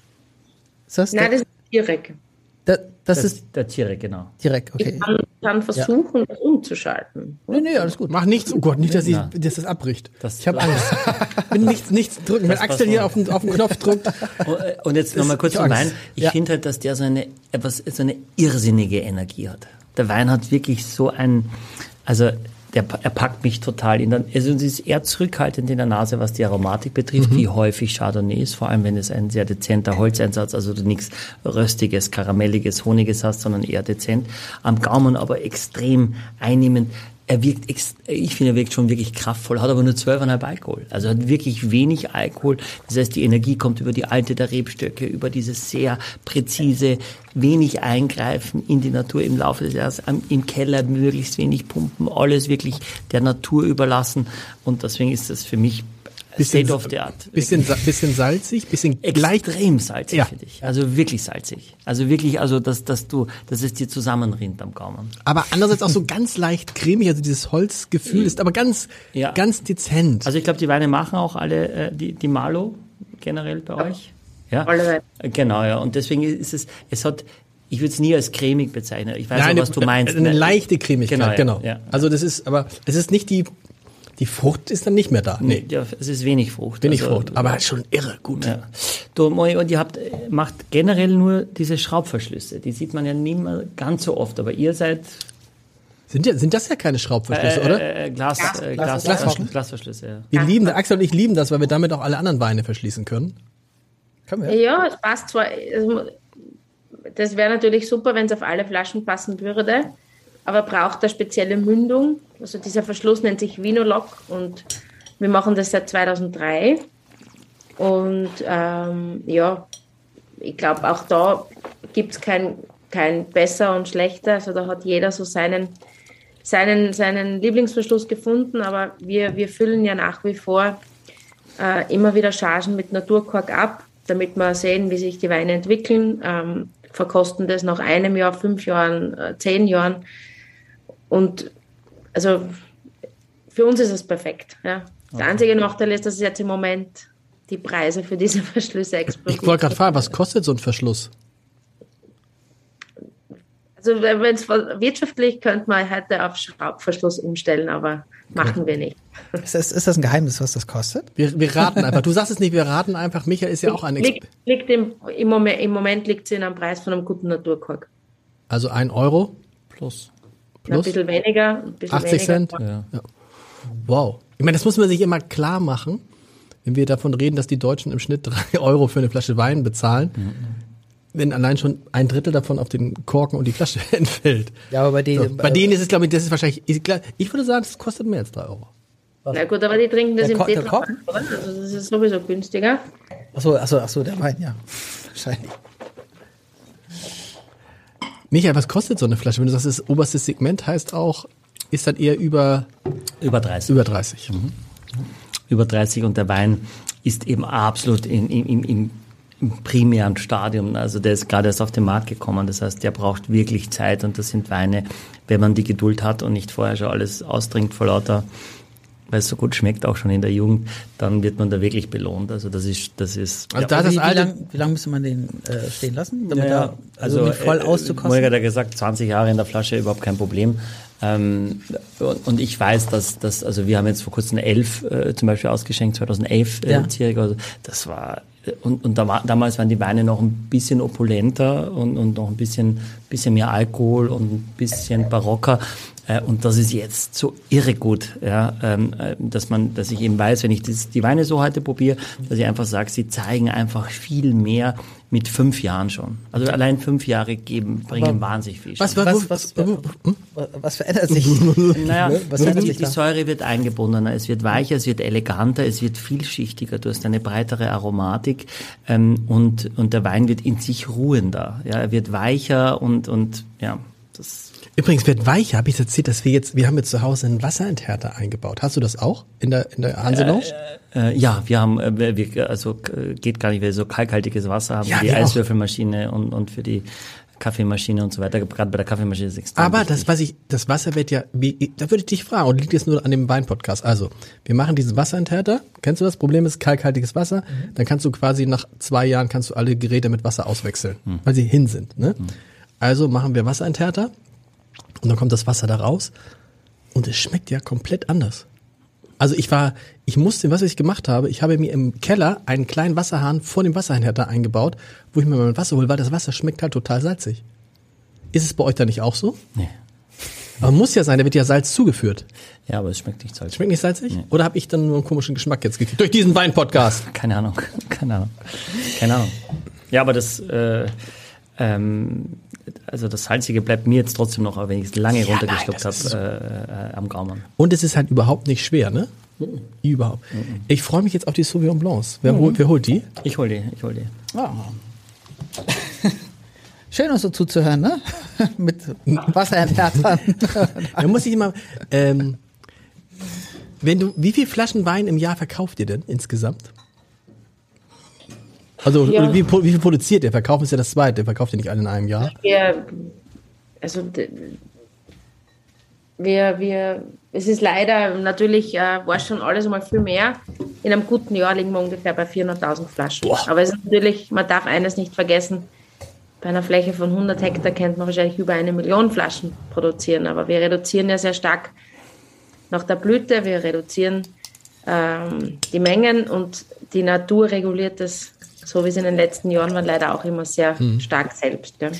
Ist das?
Nein,
der,
das ist direkt.
da, das,
Das
ist
der Zirek, genau.
direkt, okay.
Ich kann, kann versuchen, das umzuschalten.
Nee, nee, alles gut.
Mach nichts, oh Gott, nicht, dass, ich, dass das abbricht.
Das-
ich habe Angst. Wenn nichts, nichts drücken, wenn Axel hier auf den, auf den Knopf drückt.
Und, äh, Und jetzt nochmal kurz zum. Wein. Ich
Ja.
finde halt, dass der so eine, etwas, so eine irrsinnige Energie hat. Der Wein hat wirklich so ein, also der, er packt mich total in der, also es ist eher zurückhaltend in der Nase, was die Aromatik betrifft, wie häufig Chardonnay ist, vor allem wenn es ein sehr dezenter Holzeinsatz, also du nichts röstiges, karamelliges, honiges hast, sondern eher dezent. Am Gaumen aber extrem einnehmend. Er wirkt, ich finde, er wirkt schon wirklich kraftvoll, hat aber nur 12,5 Alkohol. Also hat wirklich wenig Alkohol. Das heißt, die Energie kommt über die Alte der Rebstöcke, über dieses sehr präzise, wenig Eingreifen in die Natur im Laufe des Jahres, im Keller möglichst wenig pumpen, alles wirklich der Natur überlassen. Und deswegen ist das für mich
Bisschen,
State of the Art.
bisschen, bisschen salzig, bisschen leicht.
Extrem salzig,
Ja.
finde ich. Also wirklich salzig. Also wirklich, also dass, dass du, dass es dir zusammenrinnt am Gaumen.
Aber andererseits auch so ganz leicht cremig, also dieses Holzgefühl ist aber ganz,
Ja.
ganz dezent.
Also ich glaube, die Weine machen auch alle äh, die, die Malo generell bei euch. Ja.
Alle Weine.
Äh, Genau, ja. Und deswegen ist es, es hat, ich würde es nie als cremig bezeichnen. Ich weiß
Nein,
auch, was du meinst.
Eine
Ne?
leichte Cremigkeit,
Genau, ja,
genau.
ja.
Also das ist, aber es ist nicht die, die Frucht ist dann nicht mehr da. Nee,
Ja, es ist wenig Frucht.
wenig
Also,
Frucht, aber schon irre gut.
Ja. Du, und ihr habt, äh, macht generell nur diese Schraubverschlüsse. Die sieht man ja nicht mehr ganz so oft, aber ihr seid
Sind, ja, sind das ja keine Schraubverschlüsse, oder?
äh, äh, Glas, äh, Glas,
Glasverschluss.
Glasverschlüsse. Ja.
Wir lieben, Axel und ich lieben das, weil wir damit auch alle anderen Weine verschließen können.
Können wir?
Ja, es passt zwar. also, Das wäre natürlich super, wenn es auf alle Flaschen passen würde, aber braucht eine spezielle Mündung. Also dieser Verschluss nennt sich Vinolock und wir machen das seit 2003. Und ähm, ja, ich glaube, auch da gibt es kein, kein besser und schlechter. Also da hat jeder so seinen, seinen, seinen Lieblingsverschluss gefunden, aber wir, wir füllen ja nach wie vor äh, immer wieder Chargen mit Naturkork ab, damit wir sehen, wie sich die Weine entwickeln. Ähm, verkosten das nach einem Jahr, fünf Jahren, äh, zehn Jahren. Und also für uns ist es perfekt. Ja. Der einzige Nachteil ist, dass jetzt im Moment die Preise für diese Verschlüsse explodieren.
Ich wollte gerade fragen, was kostet so ein Verschluss?
Also wenn es wirtschaftlich könnte man heute auf Schraubverschluss umstellen, aber machen wir nicht.
Ist das, ist das ein Geheimnis, was das kostet?
Wir, wir raten einfach. Du sagst es nicht, wir raten einfach. Michael ist ja auch ein
liegt,
Experte.
liegt im, im Moment, im Moment liegt sie in einem Preis von einem guten Naturkork.
Also ein Euro
Plus.
Ein
plus
bisschen weniger, ein bisschen
80
weniger.
Cent.
Ja.
Wow. Ich meine, das muss man sich immer klar machen, wenn wir davon reden, dass die Deutschen im Schnitt drei Euro für eine Flasche Wein bezahlen. Wenn allein schon ein Drittel davon auf den Korken und die Flasche entfällt.
Ja, aber bei denen,
So, bei denen ist es, glaube ich, das ist wahrscheinlich, ich, würde sagen, das kostet mehr als drei Euro.
Na gut, aber die trinken das
Der
im oder? Also das ist sowieso günstiger.
Achso, achso, achso, der Wein, ja. Wahrscheinlich.
Michael, was kostet so eine Flasche? Wenn du sagst, das oberste Segment heißt auch, ist dann eher über,
Über 30.
über 30.
über 30 und der Wein ist eben absolut in, im, im, im, im primären Stadium. Also der ist gerade erst auf den Markt gekommen. Das heißt, der braucht wirklich Zeit und das sind Weine, wenn man die Geduld hat und nicht vorher schon alles austrinkt vor lauter, weil es so gut schmeckt, auch schon in der Jugend, dann wird man da wirklich belohnt. Also das ist, das ist.
Also da
wie,
das
wie wie lang müsste man den äh, stehen lassen, damit
Ja,
er, also, um ihn voll
äh,
auszukosten?
Molger hat ja gesagt, 20 Jahre in der Flasche, überhaupt kein Problem. Ähm, und, und ich weiß, dass, dass, also wir haben jetzt vor kurzem elf äh, zum Beispiel ausgeschenkt, 2011 äh,
Ja.
Zierig, also das war, und, und da war, damals waren die Weine noch ein bisschen opulenter und, und noch ein bisschen, bisschen mehr Alkohol und ein bisschen barocker. Äh, Und das ist jetzt so irre gut, ja, ähm, äh, dass man, dass ich eben weiß, wenn ich das, die Weine so heute probiere, dass ich einfach sage, sie zeigen einfach viel mehr mit fünf Jahren schon. Also allein fünf Jahre geben, bringen wahnsinnig viel.
was, was,
was,
was,
was, verändert sich?
Naja,
Was
die,
verändert
die,
sich
die? Säure wird eingebundener, es wird weicher, es wird eleganter, es wird vielschichtiger, du hast eine breitere Aromatik ähm, und, und der Wein wird in sich ruhender. Ja, er wird weicher und, und ja, das
Übrigens wird weicher, habe ich erzählt, dass wir jetzt, wir haben jetzt zu Hause einen Wasserenthärter eingebaut. Hast du das auch in der, in der Hanse Lounge?
Äh, ja, wir haben, äh, wir, also äh, geht gar nicht, weil wir so kalkhaltiges Wasser haben
Ja,
für die
auch.
Eiswürfelmaschine und, und für die Kaffeemaschine und so weiter. Gerade bei der Kaffeemaschine ist es extrem
Aber
wichtig.
das, was ich, das Wasser wird ja, wie, da würde ich dich fragen, und liegt jetzt nur an dem Weinpodcast. Also, wir machen diesen Wasserenthärter. Kennst du das? Problem ist kalkhaltiges Wasser. Dann kannst du quasi nach zwei Jahren kannst du alle Geräte mit Wasser auswechseln, weil sie hin sind. Ne? Also machen wir Wasserenthärter und dann kommt das Wasser da raus und es schmeckt ja komplett anders. Also ich war, ich musste, was ich gemacht habe, ich habe mir im Keller einen kleinen Wasserhahn vor dem Wasserenthärter eingebaut, wo ich mir mein Wasser hole, weil das Wasser schmeckt halt total salzig. Ist es bei euch da nicht auch so?
Nee.
Aber muss ja sein, da wird ja Salz zugeführt.
Ja, aber es schmeckt nicht salzig.
Schmeckt nicht salzig? Oder habe ich dann nur einen komischen Geschmack jetzt gekriegt? Durch diesen Wein-Podcast.
Keine Ahnung, keine Ahnung, keine Ahnung. Ja, aber das, äh, ähm, also das Salzige bleibt mir jetzt trotzdem noch, wenn ich es lange runtergeschluckt
das ist
habe, äh, äh, am Gaumen.
Und es ist halt überhaupt nicht schwer, ne? Überhaupt. Ich freue mich jetzt auf die Sauvignon Blancs. Wer, holt, wer holt die?
Ich hol die, ich hol die.
Ah. Schön uns so zuzuhören, ne? Mit Wasserenthärtern.
Da muss ich immer, ähm, wenn du, wie viel Flaschen Wein im Jahr verkauft ihr denn insgesamt? Also,
Ja.
wie, wie viel produziert ihr? Verkaufen ist ja das zweite. Ihr verkauft ja nicht alle in einem Jahr.
Wir, also wir, wir, es ist leider natürlich, äh, war schon alles mal viel mehr. In einem guten Jahr liegen wir ungefähr bei 400.000 Flaschen. Aber es ist natürlich, man darf eines nicht vergessen, bei einer Fläche von 100 Hektar könnte man wahrscheinlich über eine Million Flaschen produzieren. Aber wir reduzieren ja sehr stark nach der Blüte, wir reduzieren ähm, die Mengen und die Natur reguliert das, so wie es in den letzten Jahren war, leider auch immer sehr stark selbst. Ja.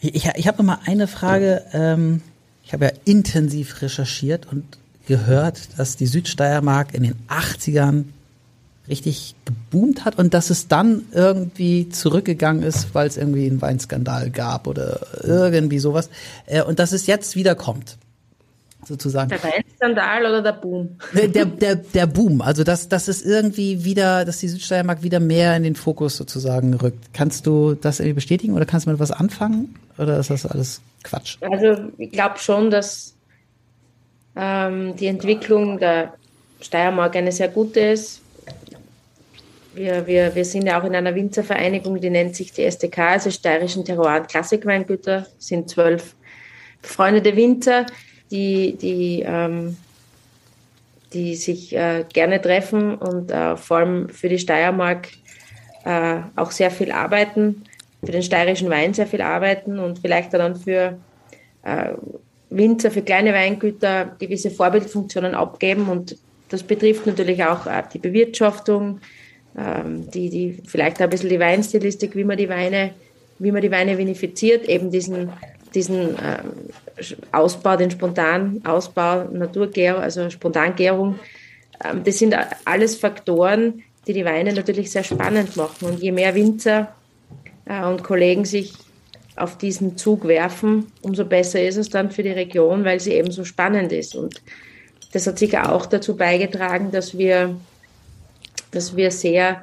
Ich, ich habe noch mal eine Frage. Ähm, ich habe ja intensiv recherchiert und gehört, dass die Südsteiermark in den 80ern richtig geboomt hat und dass es dann irgendwie zurückgegangen ist, weil es irgendwie einen Weinskandal gab oder irgendwie sowas. Äh, und dass es jetzt wieder kommt. Sozusagen.
Der Weinskandal oder der Boom?
Der, der, der, Boom, also dass, dass es irgendwie wieder, dass die Südsteiermark wieder mehr in den Fokus sozusagen rückt. Kannst du das irgendwie bestätigen oder kannst du mit was anfangen? Oder ist das alles Quatsch?
Also ich glaube schon, dass ähm, die Entwicklung der Steiermark eine sehr gute ist. wir, wir, wir sind ja auch in einer Winzervereinigung, die nennt sich die SDK, also Steirischen Terroir- und Klassikweingüter, sind zwölf befreundete Winzer, die, die, ähm, die sich äh, gerne treffen und äh, vor allem für die Steiermark äh, auch sehr viel arbeiten, für den steirischen Wein sehr viel arbeiten und vielleicht dann für äh, Winzer, für kleine Weingüter gewisse Vorbildfunktionen abgeben. Und das betrifft natürlich auch äh, die Bewirtschaftung, ähm, die, die vielleicht ein bisschen die Weinstilistik, wie man die Weine, wie man die Weine vinifiziert, eben diesen, diesen ähm, Ausbau, den spontanen Ausbau, Naturgärung, also Spontangärung. Ähm, das sind alles Faktoren, die die Weine natürlich sehr spannend machen. Und je mehr Winzer äh, und Kollegen sich auf diesen Zug werfen, umso besser ist es dann für die Region, weil sie eben so spannend ist. Und das hat sicher auch dazu beigetragen, dass wir, dass wir sehr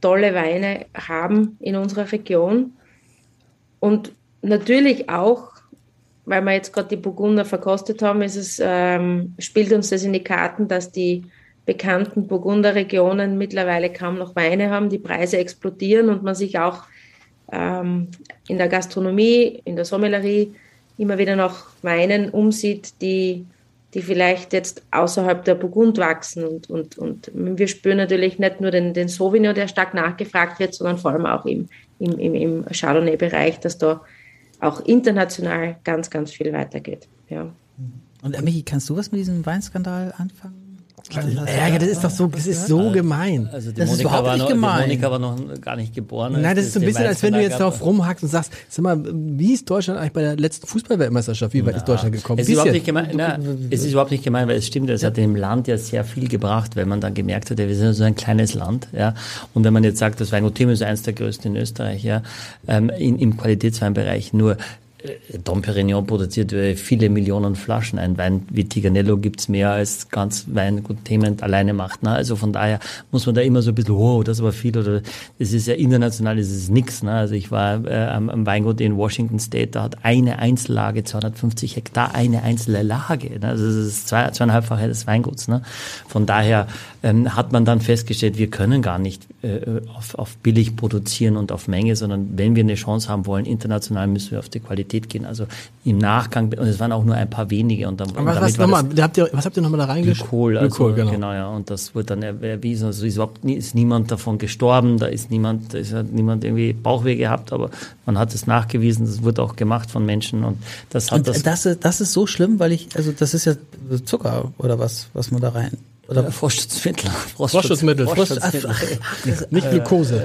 tolle Weine haben in unserer Region. Und natürlich auch, weil wir jetzt gerade die Burgunder verkostet haben, ist es, ähm, spielt uns das in die Karten, dass die bekannten Burgunderregionen mittlerweile kaum noch Weine haben, die Preise explodieren und man sich auch ähm, in der Gastronomie, in der Sommelerie immer wieder nach Weinen umsieht, die, die vielleicht jetzt außerhalb der Burgund wachsen. Und, und, und wir spüren natürlich nicht nur den, den Sauvignon, der stark nachgefragt wird, sondern vor allem auch im, im, im Chardonnay-Bereich, dass da auch international ganz, ganz viel weitergeht. Ja.
Und Michi, kannst du was mit diesem Weinskandal anfangen?
Ja, das ist doch so, das ist so gemein.
Also die
Das ist
Monika,
überhaupt
war
nicht
noch,
gemein.
die Monika war noch gar nicht geboren.
Nein, das ist so ein bisschen, als wenn du jetzt darauf rumhackst und sagst, sag mal, wie ist Deutschland eigentlich bei der letzten Fußballweltmeisterschaft? Wie weit ist Deutschland gekommen?
Es ist, überhaupt nicht gemein, na, es ist überhaupt nicht gemein, weil es stimmt, es hat dem Land ja sehr viel gebracht, weil man dann gemerkt hat, ja, wir sind ja so ein kleines Land, ja. Und wenn man jetzt sagt, das Weingut Thiem ist eines der größten in Österreich, ja, ähm, in, im Qualitätsweinbereich nur Dom Perignon produziert viele Millionen Flaschen. Ein Wein wie Tiganello gibt's mehr als ganz Weingut Thement alleine macht. Ne? Also von daher muss man da immer so ein bisschen, oh, das aber viel oder das ist ja international, das ist nix. Ne? Also ich war äh, am, am Weingut in Washington State, da hat eine Einzellage 250 Hektar, eine einzelne Lage. Ne? Also das ist zwei, zweieinhalbfache des Weinguts. Ne? Von daher ähm, hat man dann festgestellt, wir können gar nicht äh, auf, auf billig produzieren und auf Menge, sondern wenn wir eine Chance haben wollen, international müssen wir auf die Qualität gehen. Also im Nachgang, und es waren auch nur ein paar wenige. Und dann,
Aber was,
damit war
nochmal, habt ihr, was habt ihr nochmal da reingeschrieben?
Glykol, also,
Glykol, genau.
genau. ja. Und das wird dann er- erwiesen. Also ist überhaupt nie, ist niemand davon gestorben, da ist niemand, da ist hat niemand irgendwie Bauchweh gehabt, aber man hat es nachgewiesen, das wurde auch gemacht von Menschen und das hat
Und
das,
das, ist, das ist so schlimm, weil ich, also das ist ja Zucker oder was, was man da rein. Oder
äh, Frostschutzmittel.
Frostschutzmittel.
Frostschutzmittel.
Nicht Glukose.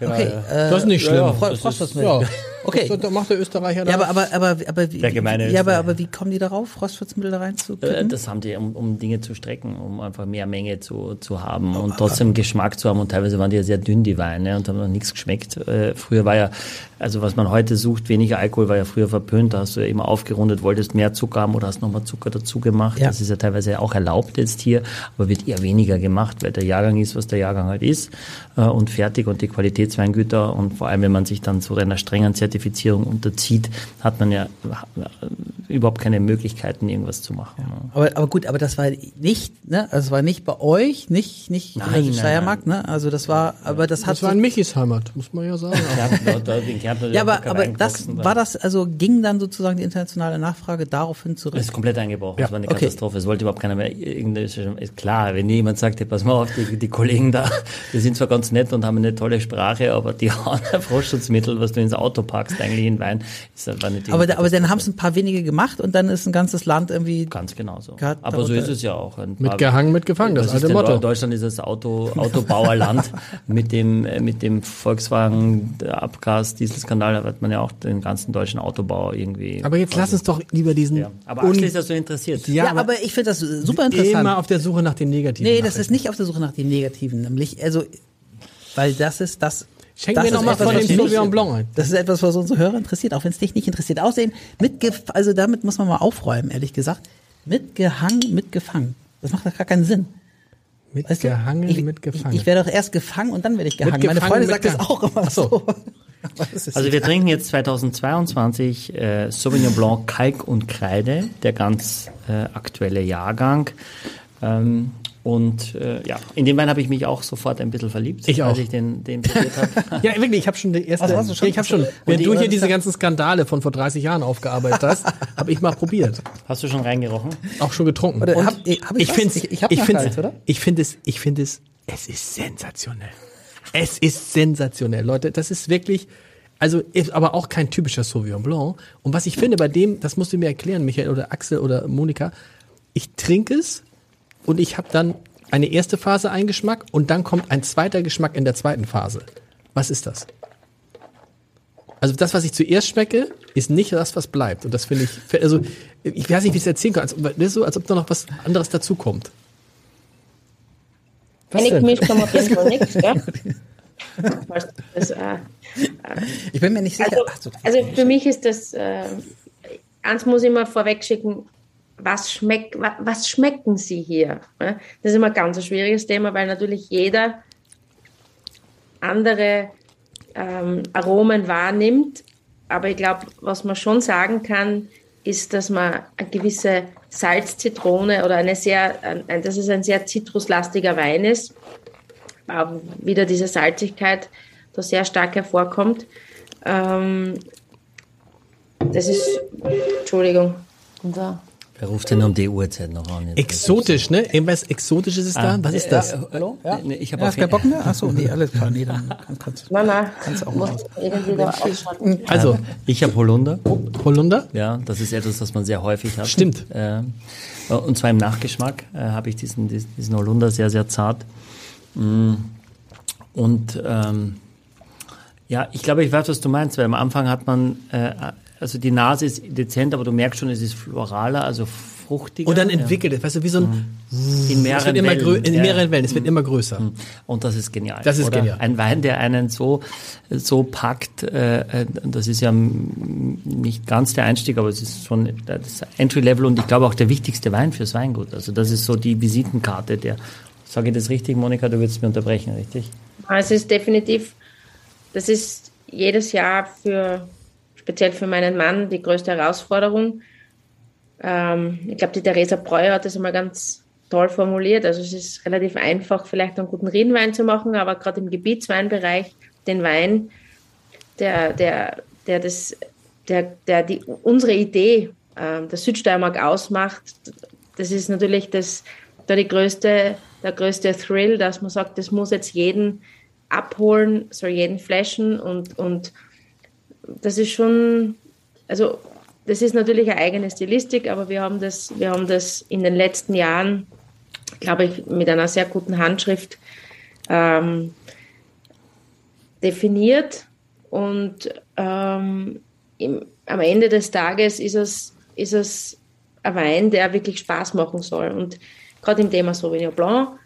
okay, äh,
das ist nicht schlimm. Ist-
Frostschutzmittel. Okay.
Das, das macht der Österreicher
Ja, aber, aber, aber, aber, wie,
Der gemeine
ja, aber, aber wie kommen die darauf, Frostschutzmittel da
Äh,
reinzukippen?
Das haben die, um, um Dinge zu strecken, um einfach mehr Menge zu, zu haben und trotzdem Geschmack zu haben. Und teilweise waren die ja sehr dünn, die Weine, und haben noch nichts geschmeckt. Äh, früher war ja, also was man heute sucht, weniger Alkohol war ja früher verpönt. Da hast du ja immer aufgerundet, wolltest mehr Zucker haben oder hast nochmal Zucker dazu gemacht.
Ja.
Das ist ja teilweise auch erlaubt jetzt hier, aber wird eher weniger gemacht, weil der Jahrgang ist, was der Jahrgang halt ist äh, und fertig und die Qualitätsweingüter und vor allem, wenn man sich dann so einer strengen Zertifizierung unterzieht, hat man ja äh, überhaupt keine Möglichkeiten, irgendwas zu machen. ne?
Aber, aber gut, aber das war nicht, ne, also es war nicht bei euch, nicht, nicht
Nein,
in der
nein,
Steiermark, ne, also das war, aber das hat
das war in Michis Heimat, muss man ja sagen.
Ja, aber, aber das, war das, also ging dann sozusagen die internationale Nachfrage daraufhin zurück?
Das ist komplett eingebrochen.
Ja,
Das war eine
okay.
Katastrophe. Es wollte überhaupt keiner mehr. Ist klar, wenn jemand sagt, hey, pass mal auf, die, die Kollegen da, die sind zwar ganz nett und haben eine tolle Sprache, aber die hauen ein Frostschutzmittel, was du ins Auto packst, eigentlich in Wein, ist einfach nicht
Aber, da- aber dann haben es ein paar wenige gemacht und dann ist ein ganzes Land irgendwie,
Ganz genau so. Aber so ist es ja auch. Ein
Mit gehangen, mit gefangen, das alte Motto.
Deu- Deutschland ist das Auto, Autobauerland mit dem, äh, mit dem Volkswagen Abgas, Dieselskandal, da hat man ja auch den ganzen deutschen Autobau irgendwie.
Aber jetzt lass uns doch lieber diesen.
ja. Aber Axel ist ja so interessiert.
ja,
Ja,
aber,
aber
ich finde das super interessant.
immer auf der Suche nach den Negativen.
Nee, das ist nicht auf der Suche nach den Negativen, nämlich, also, weil das ist das.
Schenk
das
mir
ist
noch mal
etwas,
von
was
dem Sauvignon Blanc ein.
Das ist etwas, was unsere Hörer interessiert, auch wenn es dich nicht interessiert. Außerdem, mitge also damit muss man mal aufräumen, ehrlich gesagt. Mitgehangen, mitgefangen. Das macht doch gar keinen Sinn.
Mit
Weißt du?
gehangen,
ich. Ich, ich werde doch erst gefangen und dann werde ich gehangen. Meine
Mitgefangen,
Freundin sagt das
mitgehangen.
auch immer
Ach so.
so.
Also wir trinken jetzt 2022 äh, Sauvignon Blanc Kalk und Kreide, der ganz äh, aktuelle Jahrgang. Ähm, Und äh, ja, in den Wein habe ich mich auch sofort ein bisschen verliebt,
Ich auch.
als ich den, den probiert habe.
Ja, wirklich, ich habe schon die erste.
Also schon-
Ja, ich habe schon. Wenn du hier diese ganzen Skandale von vor 30 Jahren aufgearbeitet hast, habe ich mal probiert.
Hast du schon reingerochen?
Auch schon getrunken.
Oder
Und
hab- hab ich
ich finde
Ich- ich
ich
oder?
ich finde es, ich finde es, es ist sensationell. Es ist sensationell, Leute. Das ist wirklich, also, ist aber auch kein typischer Sauvignon Blanc. Und was ich finde bei dem, das musst du mir erklären, Michael oder Axel oder Monika, ich trinke es und ich habe dann eine erste Phase einen Geschmack und dann kommt ein zweiter Geschmack in der zweiten Phase. Was ist das? Also das, was ich zuerst schmecke, ist nicht das, was bleibt. Und das finde ich, also ich weiß nicht, wie ich es erzählen kann. Als, das ist so, als ob da noch was anderes dazukommt. Was
Wenn ich
denn?
mich komme auf jeden Fall nichts, gell? Das, äh,
Ich bin mir nicht sicher.
also,
Ach so,
also für mich ist das, äh, eins muss ich mal vorweg schicken, was, schmeckt, wa, was schmecken Sie hier? ne? Das ist immer ganz ein schwieriges Thema, weil natürlich jeder andere ähm, Aromen wahrnimmt. Aber ich glaube, was man schon sagen kann, ist, dass man eine gewisse Salzzitrone oder eine sehr, ein, dass es ein sehr zitruslastiger Wein ist. Aber wieder diese Salzigkeit da sehr stark hervorkommt. Ähm, das ist, Entschuldigung, da.
Wer ruft denn um die Uhrzeit noch an? Jetzt?
Exotisch, ne? Irgendwas Exotisches ist da? Was ist das?
Äh,
Hallo? Ja?
Nee, ich habe
ja, keinen Bock mehr? Achso, nee, alles klar. Nee, dann kann, kannst du.
Nein, nein,
Kannst du auch mal aus.
irgendwie da ausschalten.
Also,
Ich habe Holunder.
Holunder?
Ja, das ist etwas, was man sehr häufig hat.
Stimmt.
Äh, und zwar im Nachgeschmack äh, habe ich diesen, diesen diesen Holunder sehr, sehr zart. Mm. Und ähm, ja, ich glaube, ich weiß, was du meinst, weil am Anfang hat man, äh, also die Nase ist dezent, aber du merkst schon, es ist floraler, also fruchtiger.
Und dann
ja.
entwickelt es, weißt du, wie so ein,
in
es
mehreren
wird immer grö
Wellen.
in
Ja,
mehreren Wellen, es wird immer größer.
Und das ist genial.
Das ist
oder?
genial.
Ein Wein, der einen so, so packt, äh, äh, das ist ja nicht ganz der Einstieg, aber es ist schon das Entry-Level und ich glaube auch der wichtigste Wein fürs Weingut. Also das ist so die Visitenkarte der, sage ich das richtig, Monika, du würdest mir unterbrechen, richtig?
Es ist definitiv, das ist jedes Jahr für, speziell für meinen Mann, die größte Herausforderung. Ähm, ich glaube, die Theresa Breuer hat das einmal ganz toll formuliert. Also es ist relativ einfach, vielleicht einen guten Riedwein zu machen, aber gerade im Gebietsweinbereich den Wein, der, der, der das, der, der die, unsere Idee ähm, der Südsteiermark ausmacht, das ist natürlich das, da die größte, der größte Thrill, dass man sagt, das muss jetzt jeden abholen, soll jeden flashen und, und das ist schon, also das ist natürlich eine eigene Stilistik, aber wir haben das, wir haben das in den letzten Jahren, glaube ich, mit einer sehr guten Handschrift ähm, definiert und ähm, im, am Ende des Tages ist es, ist es ein Wein, der wirklich Spaß machen soll. Und gerade im Thema Sauvignon Blanc,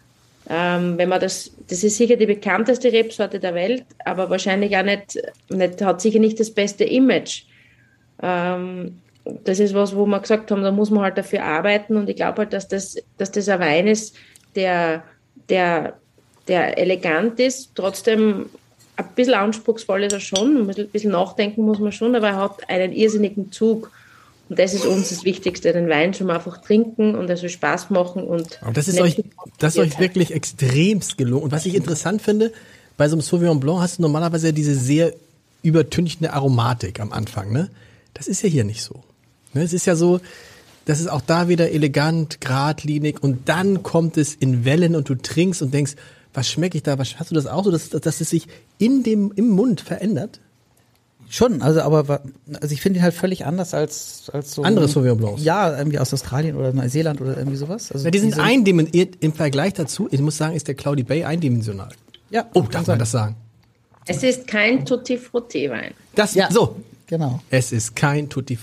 ähm, wenn man das, das ist sicher die bekannteste Rebsorte der Welt, aber wahrscheinlich auch nicht, nicht hat sicher nicht das beste Image. Ähm, das ist was, wo wir gesagt haben, da muss man halt dafür arbeiten und ich glaube halt, dass das, dass das ein Wein ist, der, der, der elegant ist, trotzdem ein bisschen anspruchsvoll ist er schon, ein bisschen- nachdenken muss man schon, aber er hat einen irrsinnigen Zug. Und das ist uns das Wichtigste, den Wein schon mal einfach trinken und soll Spaß machen. Und
Und das ist euch, das ist euch wirklich extremst gelungen. Und was ich interessant finde, bei so einem Sauvignon Blanc hast du normalerweise ja diese sehr übertünchte Aromatik am Anfang, ne? Das ist ja hier nicht so. Ne? Es ist ja so, das ist auch da wieder elegant, geradlinig und dann kommt es in Wellen und du trinkst und denkst, was schmecke ich da? Was, hast du das auch so, dass, dass es sich in dem, im Mund verändert?
Schon, also aber also ich finde ihn halt völlig anders als als so
Andere Sauvignon Blancs.
Ja, irgendwie aus Australien oder Neuseeland oder irgendwie sowas. Also
Ja, die sind eindimensioniert im Vergleich dazu. Ich muss sagen, ist der Cloudy Bay eindimensional.
Ja,
Oh, darf
sein.
man das sagen?
Es ist kein Tutti Frutti Wein.
Das,
Ja.
so.
Genau.
Es ist kein Tutti.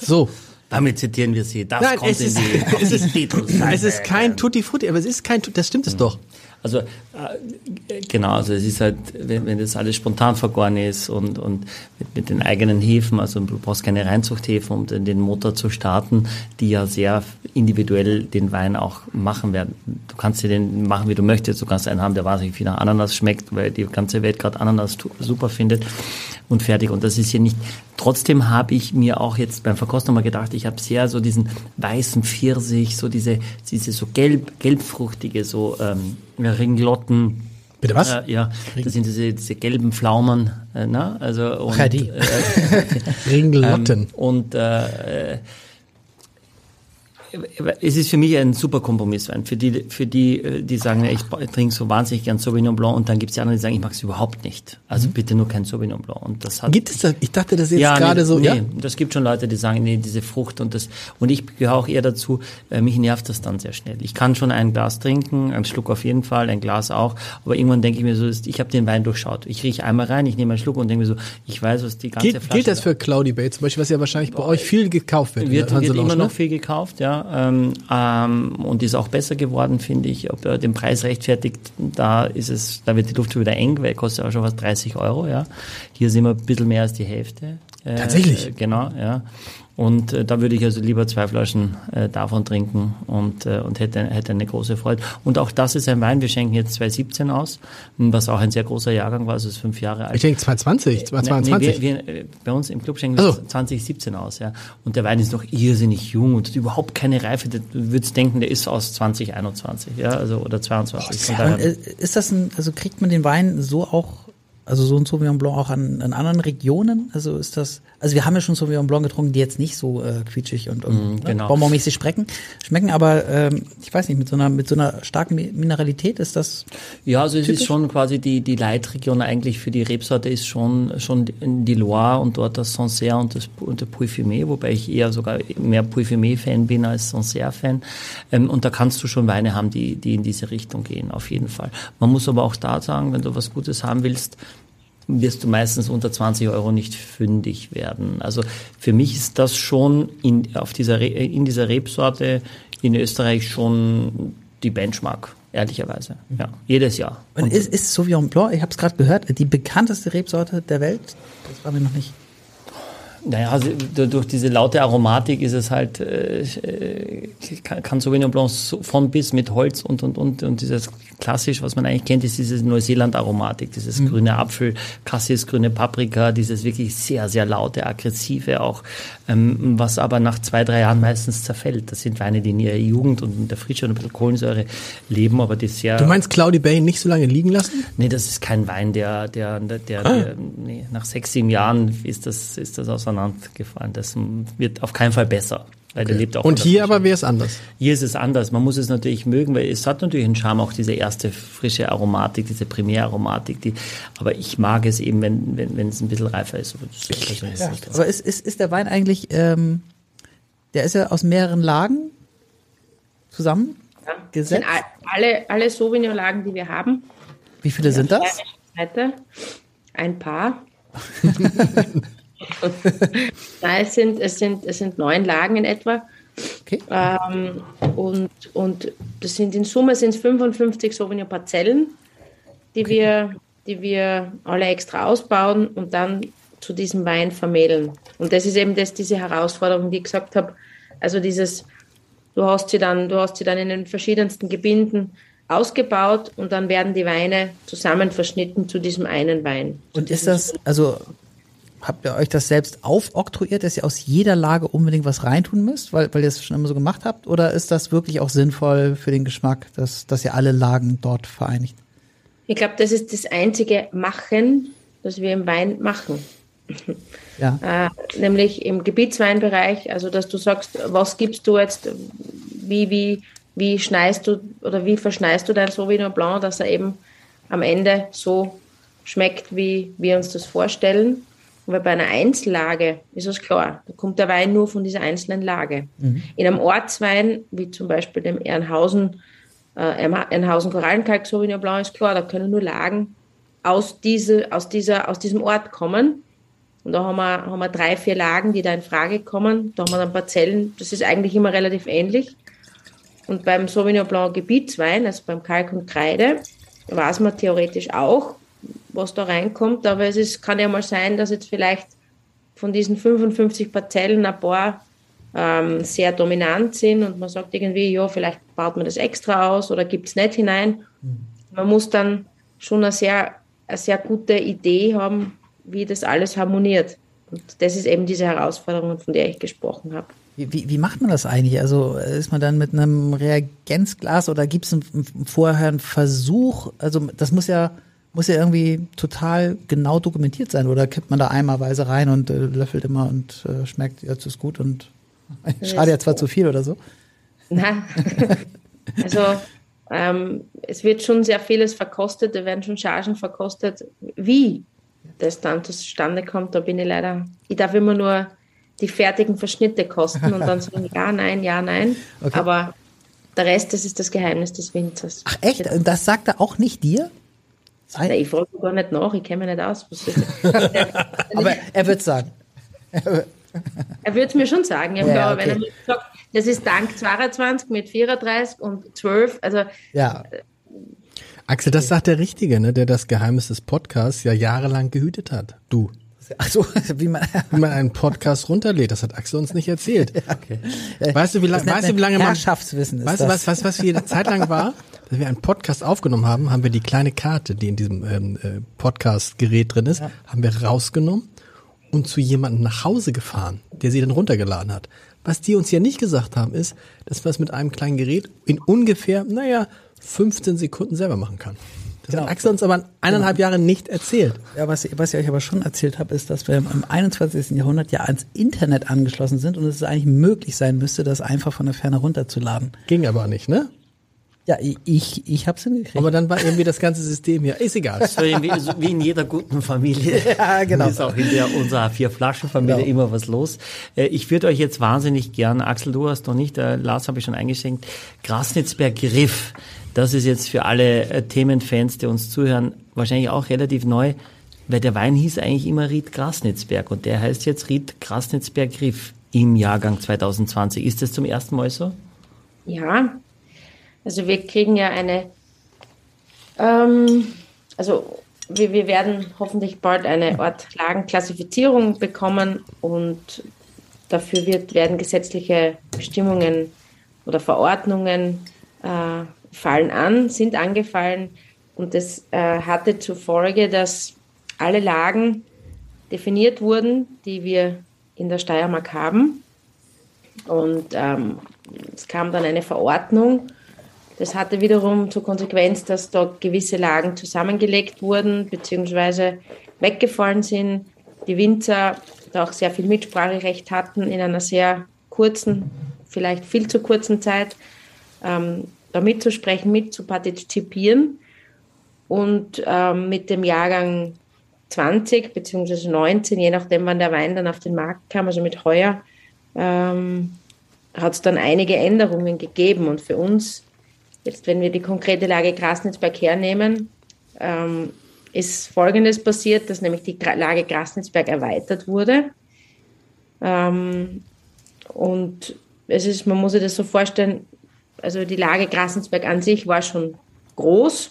So.
Damit zitieren wir sie. Das
Nein,
kommt
es ist,
in die, auf
es
die
ist, es ist kein Tutti Frutti, aber es ist kein, das stimmt es doch.
Also äh, genau, also es ist halt, wenn, wenn das alles spontan vergoren ist und, und mit, mit den eigenen Hefen, also du brauchst keine Reinzuchthäfen, um den, den Motor zu starten, die ja sehr individuell den Wein auch machen werden. Du kannst dir den machen, wie du möchtest. Du kannst einen haben, der wahnsinnig wie nach Ananas schmeckt, weil die ganze Welt gerade Ananas super findet und fertig. Und das ist hier nicht. Trotzdem habe ich mir auch jetzt beim Verkosten mal gedacht, ich habe sehr so diesen weißen Pfirsich, so diese, diese so gelb, gelbfruchtige, so ähm, Ringlotten.
Bitte was?
Äh, ja, das sind diese, diese gelben Pflaumen. Äh, na? Also, und,
Ach ja, die.
Äh,
Ringlotten.
ähm, und äh, es ist für mich ein super Kompromisswein. Für die, für die, äh, die sagen, ich trinke so wahnsinnig gern Sauvignon Blanc und dann gibt es die anderen, die sagen, ich mag es überhaupt nicht. Also mhm. bitte nur kein Sauvignon Blanc. Und das hat,
gibt es das? Ich dachte, das ist
ja,
jetzt gerade
nee,
so.
Nee,
ja?
das gibt schon Leute, die sagen, nee, diese Frucht und das. Und ich gehöre auch eher dazu, äh, mich nervt das dann sehr schnell. Ich kann schon ein Glas trinken, einen Schluck auf jeden Fall, ein Glas auch, aber irgendwann denke ich mir so, ich habe den Wein durchschaut. Ich rieche einmal rein, ich nehme einen Schluck und denke mir so, ich weiß, was die ganze
Gilt,
Flasche
gilt das für Cloudy Bay zum Beispiel, was ja wahrscheinlich bei euch viel gekauft wird?
wird, wird immer noch
ne?
viel gekauft, ja. Ähm, ähm, und ist auch besser geworden, finde ich. Ob er den Preis rechtfertigt, da ist es, da wird die Luft schon wieder eng, weil er kostet auch schon fast 30 Euro, ja. Hier sind wir ein bisschen mehr als die Hälfte. Äh,
Tatsächlich?
Äh, genau, ja. Und äh, da würde ich also lieber zwei Flaschen äh, davon trinken und, äh, und hätte, hätte eine große Freude. Und auch das ist ein Wein, wir schenken jetzt 2017 aus, was auch ein sehr großer Jahrgang war, also ist fünf Jahre alt.
Ich denke 2020, 2022.
Nee, wir, wir, äh, bei uns im Club schenken wir
Also.
2017 aus, ja. Und der Wein ist noch irrsinnig jung und überhaupt keine Reife. Du würdest denken, der ist aus 2021, ja, also oder 22. Von
Und
daher-
äh, ist das ein, also kriegt man den Wein so auch, also so ein Sauvignon Blanc auch an, an anderen Regionen? Also ist das, also wir haben ja schon Sauvignon Blanc getrunken, die jetzt nicht so äh, quietschig und, und
genau.
ne, bonbonmäßig schmecken, schmecken, aber ähm, ich weiß nicht, mit so einer, mit so einer starken Mi- Mineralität ist das,
Ja, also es
Typisch?
ist schon quasi die, die Leitregion eigentlich für die Rebsorte ist schon, schon die Loire und dort das Sancerre und das und der Puy-Fumé, wobei ich eher sogar mehr Puy-Fumé-Fan bin als Sancerre-Fan. Ähm, und da kannst du schon Weine haben, die, die in diese Richtung gehen, auf jeden Fall. Man muss aber auch da sagen, wenn du was Gutes haben willst, wirst du meistens unter 20 Euro nicht fündig werden. Also für mich ist das schon in, auf dieser, in dieser Rebsorte in Österreich schon die Benchmark, ehrlicherweise. Ja, jedes Jahr.
und ist, ist Sauvignon Blanc, ich habe es gerade gehört, die bekannteste Rebsorte der Welt? Das war mir noch nicht.
Naja, also du- durch diese laute Aromatik ist es halt, äh, äh, kann, Sauvignon Blanc von bis mit Holz und, und, und, und dieses klassisch, was man eigentlich kennt, ist diese Neuseeland-Aromatik, dieses grüne Apfel, Cassis, grüne Paprika, dieses wirklich sehr, sehr laute, aggressive auch, ähm, was aber nach zwei, drei Jahren meistens zerfällt. Das sind Weine, die in ihrer Jugend und in der Frische und ein bisschen Kohlensäure leben, aber die sehr...
Du meinst Cloudy Bay nicht so lange liegen lassen?
Nee, das ist kein Wein, der, der, der, der, der nee, nach sechs, sieben Jahren ist das, ist das auseinandergefallen. Das wird auf keinen Fall besser, weil der lebt auch.
Und hier aber wäre es anders.
Hier ist es anders. Man muss es natürlich mögen, weil es hat natürlich einen Charme, auch diese erste frische Aromatik, diese Primäraromatik, die, aber ich mag es eben, wenn, wenn, wenn es ein bisschen reifer ist. Aber das ist persönlich
Ja, aber ist, ist, ist der Wein eigentlich, ähm, der ist ja aus mehreren Lagen zusammen
Ja. Das
gesetzt?
sind alle, alle Sauvignon-Lagen, die wir haben.
Wie viele sind das?
Seite. Ein paar. Nein, es sind, es, sind, es sind neun Lagen in etwa.
Okay.
Ähm, und, und das sind in Summe sind es 55 Sauvignon-Parzellen, die, wir, die wir alle extra ausbauen und dann zu diesem Wein vermählen. Und das ist eben das, diese Herausforderung, die ich gesagt habe. Also dieses, du hast sie dann, du hast sie dann in den verschiedensten Gebinden ausgebaut und dann werden die Weine zusammen verschnitten zu diesem einen Wein.
Und ist das, also habt ihr euch das selbst aufoktroyiert, dass ihr aus jeder Lage unbedingt was reintun müsst, weil, weil ihr es schon immer so gemacht habt? Oder ist das wirklich auch sinnvoll für den Geschmack, dass, dass ihr alle Lagen dort vereinigt?
Ich glaube, das ist das einzige Machen, das wir im Wein machen.
Ja.
Äh, nämlich im Gebietsweinbereich, also dass du sagst, was gibst du jetzt, wie, wie, wie schneist du oder wie verschneist du dein Sauvignon Blanc, dass er eben am Ende so schmeckt, wie wir uns das vorstellen. Weil bei einer Einzellage ist es klar, da kommt der Wein nur von dieser einzelnen Lage. In einem Ortswein, wie zum Beispiel dem Ehrenhausen, äh, Ehrenhausen Korallenkalk Sauvignon Blanc, ist klar, da können nur Lagen aus, diese, aus, dieser, aus diesem Ort kommen. Und da haben wir, haben wir drei, vier Lagen, die da in Frage kommen. Da haben wir dann Parzellen, das ist eigentlich immer relativ ähnlich. Und beim Sauvignon Blanc Gebietswein, also beim Kalk und Kreide, weiß man theoretisch auch, was da reinkommt. Aber es ist, kann ja mal sein, dass jetzt vielleicht von diesen 55 Parzellen ein paar ähm, sehr dominant sind und man sagt irgendwie, ja, vielleicht baut man das extra aus oder gibt es nicht hinein. Man muss dann schon eine sehr, eine sehr gute Idee haben, wie das alles harmoniert. Und das ist eben diese Herausforderung, von der ich gesprochen habe.
Wie, wie, wie macht man das eigentlich? Also ist man dann mit einem Reagenzglas oder gibt es vorher einen Versuch? Also das muss ja muss ja irgendwie total genau dokumentiert sein oder kippt man da eimerweise rein und äh, löffelt immer und äh, schmeckt jetzt ist gut und schade ja zwar zu viel oder so.
Na, also ähm, es wird schon sehr vieles verkostet, da werden schon Chargen verkostet. Wie das dann zustande kommt, da bin ich leider, ich darf immer nur die fertigen Verschnitte kosten und dann sagen, ja, nein, ja, nein. Okay. Aber der Rest, das ist das Geheimnis des Winzers.
Ach echt? Und das sagt er auch nicht dir?
Nein, ich frage gar nicht nach, ich kenne mich nicht aus.
aber er wird sagen.
er wird es mir schon sagen, ja, ja, okay. wenn er mir sagt, das ist Dank 22 mit 34 und 12, also
ja.
Axel, das sagt der Richtige, ne, der das Geheimnis des Podcasts ja jahrelang gehütet hat. Du.
Ach so, wie man,
wie man einen Podcast runterlädt, das hat Axel uns nicht erzählt. okay. Weißt du, wie, lang, weißt du, wie lange
man, Herrschaftswissen ist
weißt du, was, was, was für eine Zeit lang war? Dass wir einen Podcast aufgenommen haben, haben wir die kleine Karte, die in diesem ähm, äh, Podcast-Gerät drin ist, ja. haben wir rausgenommen und zu jemandem nach Hause gefahren, der sie dann runtergeladen hat. Was die uns ja nicht gesagt haben, ist, dass man es mit einem kleinen Gerät in ungefähr, naja, 15 Sekunden selber machen kann. Das genau. hat Axel uns aber eineinhalb genau. Jahre nicht erzählt.
Ja, was, was ich euch aber schon erzählt habe, ist, dass wir im 21. Jahrhundert ja ans Internet angeschlossen sind und es eigentlich möglich sein müsste, das einfach von der Ferne runterzuladen.
Ging aber nicht, ne?
Ja, ich, ich hab's hingekriegt.
Aber dann war irgendwie das ganze System hier. Ist egal.
So wie, wie in jeder guten Familie.
ja, genau.
Ist auch in der unserer Vier-Flaschen-Familie genau. immer was los. Äh, ich würde euch jetzt wahnsinnig gern, Axel, du hast noch nicht, äh, Lars habe ich schon eingeschenkt, Grasnitzberg Griff. Das ist jetzt für alle äh, Themenfans, die uns zuhören, wahrscheinlich auch relativ neu, weil der Wein hieß eigentlich immer Ried Grasnitzberg und der heißt jetzt Ried Grasnitzberg Griff im Jahrgang 2020. Ist das zum ersten Mal so?
Ja, also wir kriegen ja eine, ähm, also wir, wir werden hoffentlich bald eine Art Lagenklassifizierung bekommen und dafür wird, werden gesetzliche Bestimmungen oder Verordnungen äh, fallen an, sind angefallen und das äh, hatte zur Folge, dass alle Lagen definiert wurden, die wir in der Steiermark haben. Und ähm, es kam dann eine Verordnung. Das hatte wiederum zur Konsequenz, dass dort gewisse Lagen zusammengelegt wurden bzw. weggefallen sind. Die Winzer da auch sehr viel Mitspracherecht hatten in einer sehr kurzen, vielleicht viel zu kurzen Zeit. Ähm, da mitzusprechen, mitzupartizipieren. Und ähm, mit dem Jahrgang 20 bzw. 19, je nachdem, wann der Wein dann auf den Markt kam, also mit heuer, ähm, hat es dann einige Änderungen gegeben. Und für uns, jetzt wenn wir die konkrete Lage Grasnitzberg hernehmen, ähm, ist Folgendes passiert, dass nämlich die Lage Grasnitzberg erweitert wurde. Ähm, und es ist, man muss sich das so vorstellen, also die Lage Grasensberg an sich war schon groß.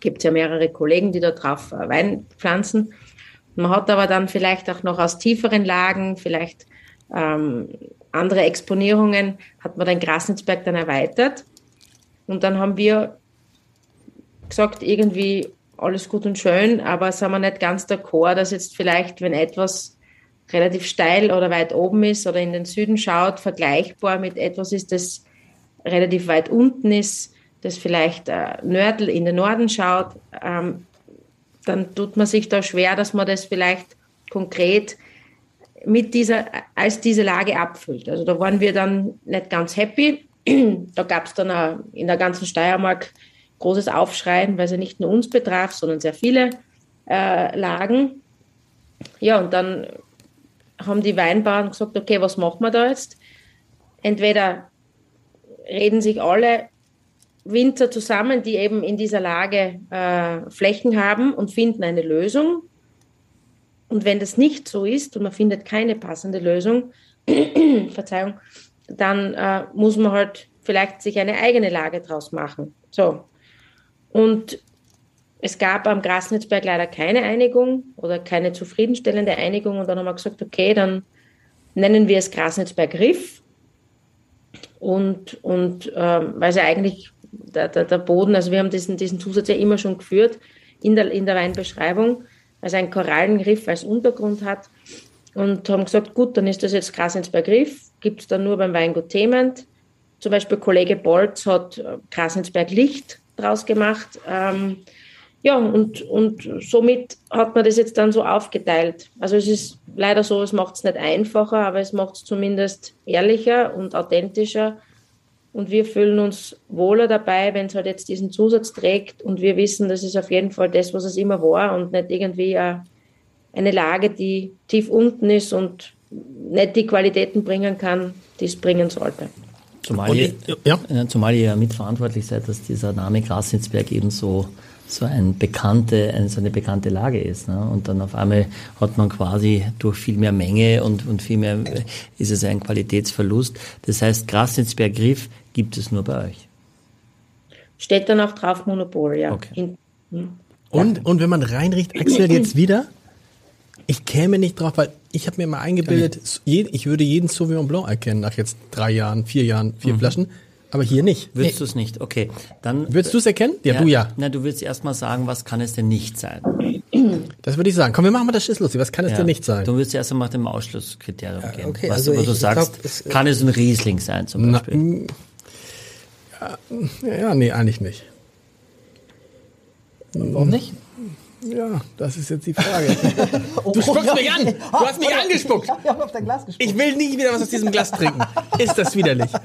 Gibt ja mehrere Kollegen, die da drauf äh, Wein pflanzen. Man hat aber dann vielleicht auch noch aus tieferen Lagen, vielleicht ähm, andere Exponierungen, hat man den Grasensberg dann erweitert. Und dann haben wir gesagt, irgendwie alles gut und schön, aber sind wir nicht ganz d'accord, dass jetzt vielleicht, wenn etwas relativ steil oder weit oben ist oder in den Süden schaut, vergleichbar mit etwas ist, das relativ weit unten ist, das vielleicht äh, Nördl in den Norden schaut, ähm, dann tut man sich da schwer, dass man das vielleicht konkret mit dieser, als diese Lage abfüllt. Also da waren wir dann nicht ganz happy. Da gab es dann auch in der ganzen Steiermark großes Aufschreien, weil es ja nicht nur uns betraf, sondern sehr viele äh, Lagen. Ja, und dann haben die Weinbauern gesagt, okay, was machen wir da jetzt? Entweder reden sich alle Winzer zusammen, die eben in dieser Lage äh, Flächen haben und finden eine Lösung. Und wenn das nicht so ist und man findet keine passende Lösung, Verzeihung, dann äh, muss man halt vielleicht sich eine eigene Lage draus machen. So. Und es gab am Grasnitzberg leider keine Einigung oder keine zufriedenstellende Einigung. Und dann haben wir gesagt, okay, dann nennen wir es Grasnitzberg Riff. Und, und ähm, weil es ja eigentlich der, der, der Boden, also wir haben diesen, diesen Zusatz ja immer schon geführt in der, in der Weinbeschreibung, also ein Korallenriff als Untergrund hat. Und haben gesagt, gut, dann ist das jetzt Grasnitzberg Riff, gibt es dann nur beim Weingut Thement. Zum Beispiel Kollege Bolz hat äh, Grasnitzberg Licht draus gemacht. Ähm, ja, und, und somit hat man das jetzt dann so aufgeteilt. Also es ist leider so, es macht es nicht einfacher, aber es macht es zumindest ehrlicher und authentischer. Und wir fühlen uns wohler dabei, wenn es halt jetzt diesen Zusatz trägt und wir wissen, das ist auf jeden Fall das, was es immer war und nicht irgendwie eine Lage, die tief unten ist und nicht die Qualitäten bringen kann, die es bringen sollte.
Zumal ihr, ja. zumal ihr ja mitverantwortlich seid, dass dieser Name Grasnitzberg eben so so ein bekannte, eine, so eine bekannte Lage ist. Ne? Und dann auf einmal hat man quasi durch viel mehr Menge und, und viel mehr ist es ein Qualitätsverlust. Das heißt, Grasnitzberg Griff gibt es nur bei euch.
Steht dann auch drauf Monopol, ja.
Okay. In, hm. und, und wenn man reinriecht, Axel jetzt wieder, ich käme nicht drauf, weil ich habe mir mal eingebildet, ich würde jeden Sauvignon Blanc erkennen nach jetzt drei Jahren, vier Jahren, vier mhm. Flaschen. Aber hier nicht.
Würdest nee. du es nicht? Okay. Dann.
Würdest du es erkennen? Ja, ja, du ja.
Na, du würdest erstmal sagen, was kann es denn nicht sein?
Das würde ich sagen. Komm, wir machen mal das Schiss lustig. Was kann es ja. denn nicht sein?
Du würdest erst einmal nach dem Ausschlusskriterium ja, gehen. Okay, was also du, du sagst, glaub, es, kann es ein Riesling sein zum Beispiel?
Na, ja, ja, nee, eigentlich nicht.
Warum nicht?
Ja, das ist jetzt die Frage. Oh, du spuckst mich an! Du hast mich angespuckt! Ich will nie wieder was aus diesem Glas trinken. Ist das widerlich?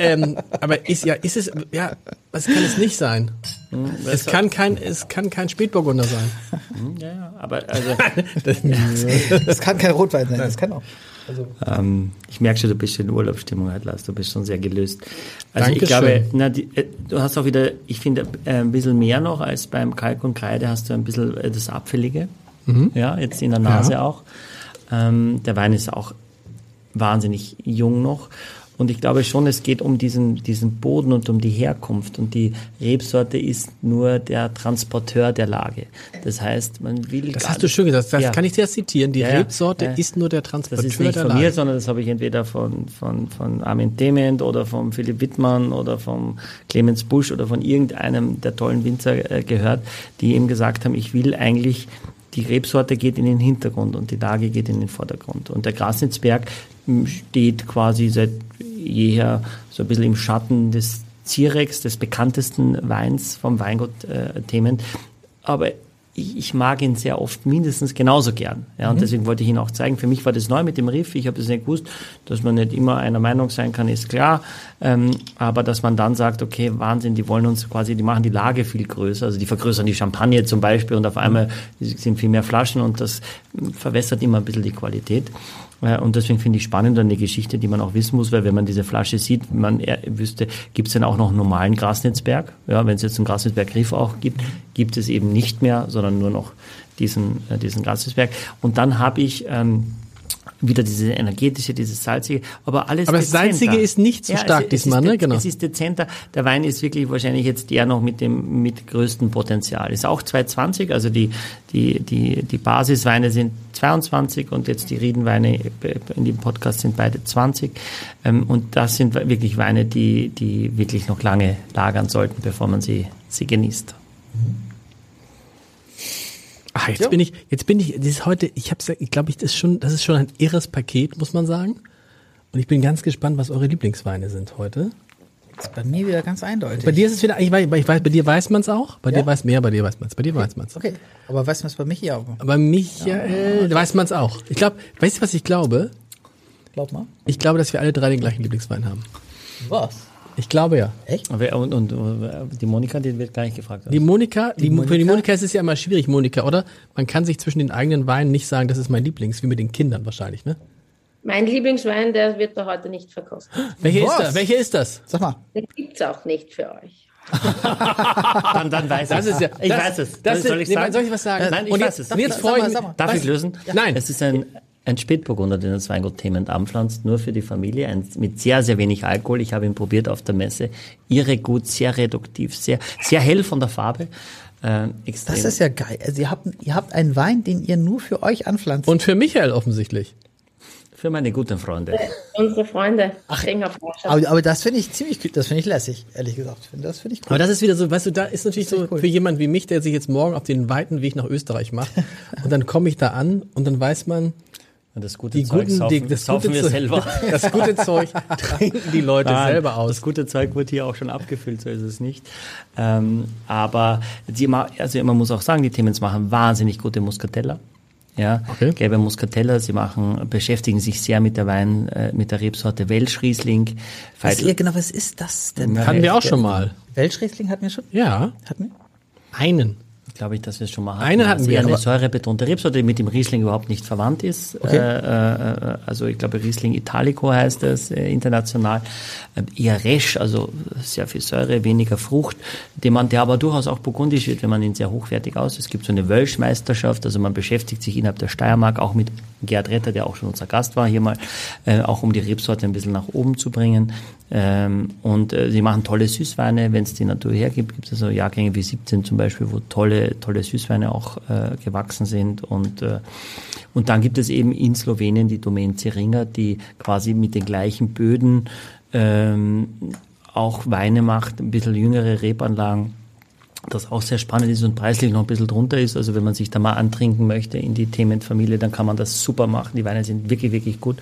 Ähm, aber ist ja, ist es, ja, was kann es nicht sein? Hm, es kann kein, es kann kein Spätburgunder sein.
Hm, ja, ja, aber also.
das, das kann kein Rotwein sein, das kann auch.
Also. Ähm, ich merke schon, du bist in Urlaubsstimmung halt, Lars. Du bist schon sehr gelöst. Also Dankeschön. ich glaube, na, die, äh, du hast auch wieder, ich finde, äh, ein bisschen mehr noch als beim Kalk und Kreide hast du ein bisschen äh, das Abfällige. Mhm. Ja, jetzt in der Nase ja. auch. Ähm, der Wein ist auch wahnsinnig jung noch. Und ich glaube schon, es geht um diesen, diesen Boden und um die Herkunft. Und die Rebsorte ist nur der Transporteur der Lage. Das heißt, man will.
Das hast du schön gesagt. Das ja. kann ich dir zitieren. Die ja, Rebsorte ja. ist nur der Transporteur der Lage. Das ist nicht
von mir, sondern das habe ich entweder von, von, von Armin Dement oder von Philipp Wittmann oder von Clemens Busch oder von irgendeinem der tollen Winzer äh, gehört, die eben gesagt haben, ich will eigentlich die Rebsorte geht in den Hintergrund und die Lage geht in den Vordergrund. Und der Grasnitzberg steht quasi seit jeher so ein bisschen im Schatten des Zirex, des bekanntesten Weins vom Weingut äh, Themen. Aber ich, ich, mag ihn sehr oft mindestens genauso gern. Ja, und mhm. deswegen wollte ich ihn auch zeigen. Für mich war das neu mit dem Riff. Ich habe das nicht gewusst, dass man nicht immer einer Meinung sein kann, ist klar. Ähm, aber dass man dann sagt, okay, Wahnsinn, die wollen uns quasi, die machen die Lage viel größer. Also die vergrößern die Champagne zum Beispiel und auf einmal sind viel mehr Flaschen und das verwässert immer ein bisschen die Qualität. Und deswegen finde ich spannend eine Geschichte, die man auch wissen muss, weil wenn man diese Flasche sieht, man wüsste, gibt es denn auch noch einen normalen Grasnetzberg? Ja, wenn es jetzt einen Grasnetzberg Griff auch gibt, gibt es eben nicht mehr, sondern nur noch diesen, äh, diesen Grasnetzberg. Und dann habe ich ähm, wieder diese energetische, dieses salzige, aber alles
Aber das dezenter. salzige ist nicht so ja, stark es, diesmal,
ne?
Genau.
Es ist dezenter. Der Wein ist wirklich wahrscheinlich jetzt der noch mit dem mit größten Potenzial. Ist auch 220, also die die die die Basisweine sind 22 und jetzt die Riedenweine in dem Podcast sind beide 20 ähm, und das sind wirklich Weine, die die wirklich noch lange lagern sollten, bevor man sie sie genießt. Mhm.
Ach, jetzt ja. bin ich, jetzt bin ich, das ist heute, ich habe ich glaube, ich, das ist schon, das ist schon ein irres Paket, muss man sagen. Und ich bin ganz gespannt, was eure Lieblingsweine sind heute.
Das ist bei mir wieder ganz eindeutig.
Bei dir ist es wieder, ich weiß, ich weiß bei dir weiß man es auch. Bei ja? dir weiß mehr, bei dir weiß man es. Bei dir weiß man es.
Okay, aber weiß man es bei Michi auch?
Bei Michael ja. weiß man es auch. Ich glaube, weißt du, was ich glaube?
Glaub mal.
Ich glaube, dass wir alle drei den gleichen Lieblingswein haben.
Was?
Ich glaube ja.
Echt?
Und, und, und die Monika, die wird gar nicht gefragt.
Die Monika, die, die Monika? für die Monika ist es ja immer schwierig, Monika, oder? Man kann sich zwischen den eigenen Weinen nicht sagen, das ist mein Lieblings, wie mit den Kindern wahrscheinlich, ne?
Mein Lieblingswein, der wird doch heute nicht verkostet.
Welcher ist das? Welcher ist das?
Sag mal.
Den gibt's auch nicht für euch.
dann, dann weiß
das ist ja,
ich
das,
weiß es.
Das soll, ich sagen? soll ich was sagen?
Nein, ich und weiß es.
Und jetzt freue ich mich.
Darf ich lösen?
Ja. Nein.
Es ist ein ein Spätburgunder, den das Weingut Thement anpflanzt, nur für die Familie, ein, mit sehr, sehr wenig Alkohol. Ich habe ihn probiert auf der Messe. Irre gut, sehr reduktiv, sehr, sehr hell von der Farbe. Äh, extrem.
Das ist ja geil. Also ihr habt, ihr habt einen Wein, den ihr nur für euch anpflanzt.
Und für Michael offensichtlich.
für meine guten Freunde.
Unsere Freunde. Ach,
aber, aber das finde ich ziemlich, das finde ich lässig, ehrlich gesagt. Das finde ich cool.
Aber das ist wieder so, weißt du, da ist natürlich
ist
so
cool.
für jemand wie mich, der sich jetzt morgen auf den weiten Weg nach Österreich macht und dann komme ich da an und dann weiß man,
Und das gute
die
Zeug
guten,
saufen,
die, das,
saufen
gute
wir
Zeug,
selber.
das gute Zeug trinken die Leute
Nein,
selber aus.
Das gute Zeug wurde hier auch schon abgefüllt, so ist es nicht. Ähm, aber die, also man muss auch sagen, die Themens machen wahnsinnig gute Muscatella. Ja,
Okay.
gelbe Muscatella, sie machen, beschäftigen sich sehr mit der Wein, äh, mit der Rebsorte Welschriesling.
Was, ihr, genau, was ist das denn?
Hatten wir auch schon mal.
Welschriesling hatten wir schon?
Ja,
Hatten wir?
einen.
Glaube ich, dass wir es schon mal hatten.
Einen hatten
Also
wir,
eher eine säurebetonte Rebsorte, die mit dem Riesling überhaupt nicht verwandt ist.
Okay.
Äh, äh, also ich glaube, Riesling Italico heißt es äh, international. Äh, eher resch, also sehr viel Säure, weniger Frucht, den man, der aber durchaus auch burgundisch wird, wenn man ihn sehr hochwertig aus. Es gibt so eine Wölschmeisterschaft, also man beschäftigt sich innerhalb der Steiermark auch mit Gerd Retter, der auch schon unser Gast war hier mal, äh, auch um die Rebsorte ein bisschen nach oben zu bringen. Ähm, und äh, sie machen tolle Süßweine, wenn es die Natur hergibt. Gibt es so Jahrgänge wie 17 zum Beispiel, wo tolle, tolle Süßweine auch äh, gewachsen sind. Und, äh, und dann gibt es eben in Slowenien die Domain Zeringa, die quasi mit den gleichen Böden ähm, auch Weine macht, ein bisschen jüngere Rebanlagen das auch sehr spannend ist und preislich noch ein bisschen drunter ist. Also wenn man sich da mal antrinken möchte in die Themenfamilie, dann kann man das super machen. Die Weine sind wirklich, wirklich gut.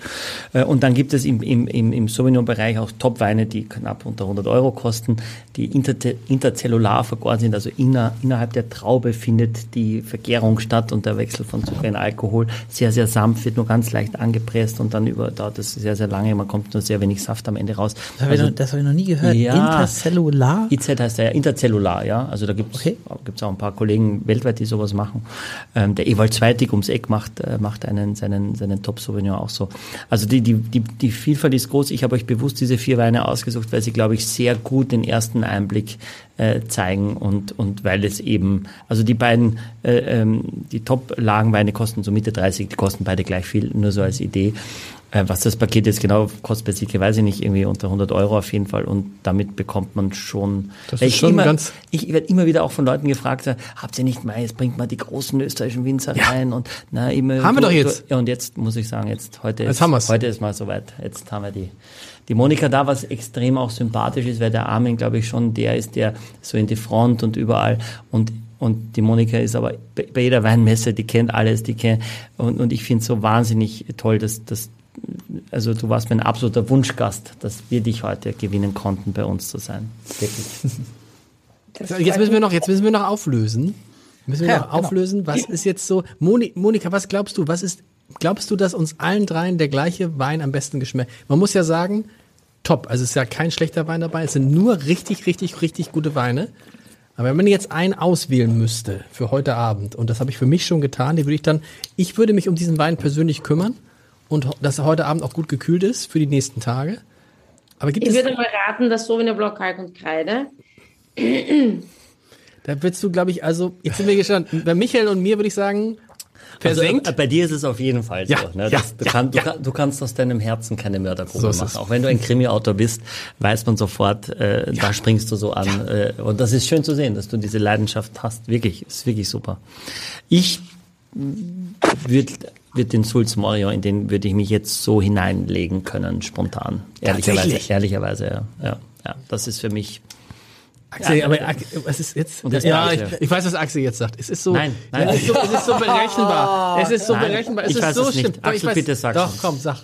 Äh, Und dann gibt es im, im, im, im Sauvignon-Bereich auch Top-Weine, die knapp unter 100 Euro kosten, die inter, interzellular vergoren sind. Also inner, innerhalb der Traube findet die Vergärung statt und der Wechsel von Zucker in Alkohol sehr, sehr sanft, wird nur ganz leicht angepresst und dann über, dauert das sehr, sehr lange. Man kommt nur sehr wenig Saft am Ende raus.
Das habe ich, noch- das ich noch nie gehört.
Ja.
Intercellular?
IZ heißt ja Interzellular, ja. Also da gibt's
Okay.
gibt's auch ein paar Kollegen weltweit, die sowas machen. Ähm, der Ewald Zweitig ums Eck macht, äh, macht einen, seinen, seinen Top Sauvignon auch so. Also die, die, die, die Vielfalt ist groß. Ich habe euch bewusst diese vier Weine ausgesucht, weil sie, glaube ich, sehr gut den ersten Einblick äh, zeigen und, und weil es eben, also die beiden, äh, ähm, die Top-Lagenweine kosten so Mitte 30, die kosten beide gleich viel, nur so als Idee. Äh, Was das Paket jetzt genau kostet bei Silke, weiß ich nicht, irgendwie unter 100 Euro auf jeden Fall und damit bekommt man schon.
Das ist
ich
schon
immer,
ganz-
Ich werde immer wieder auch von Leuten gefragt, äh, habt ihr nicht mal, jetzt bringt mal die großen österreichischen Winzer rein und na immer.
Haben wir doch jetzt.
Ja und jetzt muss ich sagen, jetzt heute
Jetzt
ist,
haben wir's.
heute ist mal soweit. Jetzt haben wir die die Monika da, was extrem auch sympathisch ist, weil der Armin, glaube ich, schon der ist, der so in die Front und überall und und die Monika ist aber bei bei jeder Weinmesse, die kennt alles, die kennt und, und ich finde es so wahnsinnig toll, dass, dass also du warst mein absoluter Wunschgast, dass wir dich heute gewinnen konnten, bei uns zu sein. Wirklich.
Jetzt müssen wir noch, jetzt müssen wir noch auflösen. Müssen wir
Ja,
noch
genau.
auflösen, was ist jetzt so, Moni, Monika, was glaubst du, was ist, glaubst du, dass uns allen dreien der gleiche Wein am besten geschmeckt? Man muss ja sagen, top, also es ist ja kein schlechter Wein dabei, es sind nur richtig, richtig, richtig gute Weine. Aber wenn man jetzt einen auswählen müsste für heute Abend, und das habe ich für mich schon getan, den würde ich dann, ich würde mich um diesen Wein persönlich kümmern und dass er heute Abend auch gut gekühlt ist für die nächsten Tage. Aber gibt
Ich
es,
würde mal raten, das Sauvignon Blanc, Kalk und Kreide.
da würdest du, glaube ich, also, jetzt sind wir gespannt. Bei Michael und mir würde ich sagen, versenkt.
Also, bei dir ist es auf jeden Fall so.
Ja,
ne?
ja,
das, du,
ja,
kann, du, du kannst aus deinem Herzen keine Mördergrube
So
machen. Auch wenn du ein Krimi-Autor bist, weiß man sofort, äh, da springst du so an. Äh, und das ist schön zu sehen, dass du diese Leidenschaft hast. Wirklich, ist wirklich super. Ich würde würd den Sulz Morio, in den würde ich mich jetzt so hineinlegen können, spontan. Ehrlicherweise, ehrlicherweise, ja. ja. Ja, das ist für mich.
Axel, aber Axel, was ist jetzt?
Das
ja, ich,
ich, ja.
weiß, was Axel jetzt sagt. Es ist so,
Nein, nein.
Ja, es, ist so es ist so berechenbar. Es ist so
Nein,
berechenbar. Es ist so
es
schlimm.
Axel, bitte sag's
Doch, komm, sag.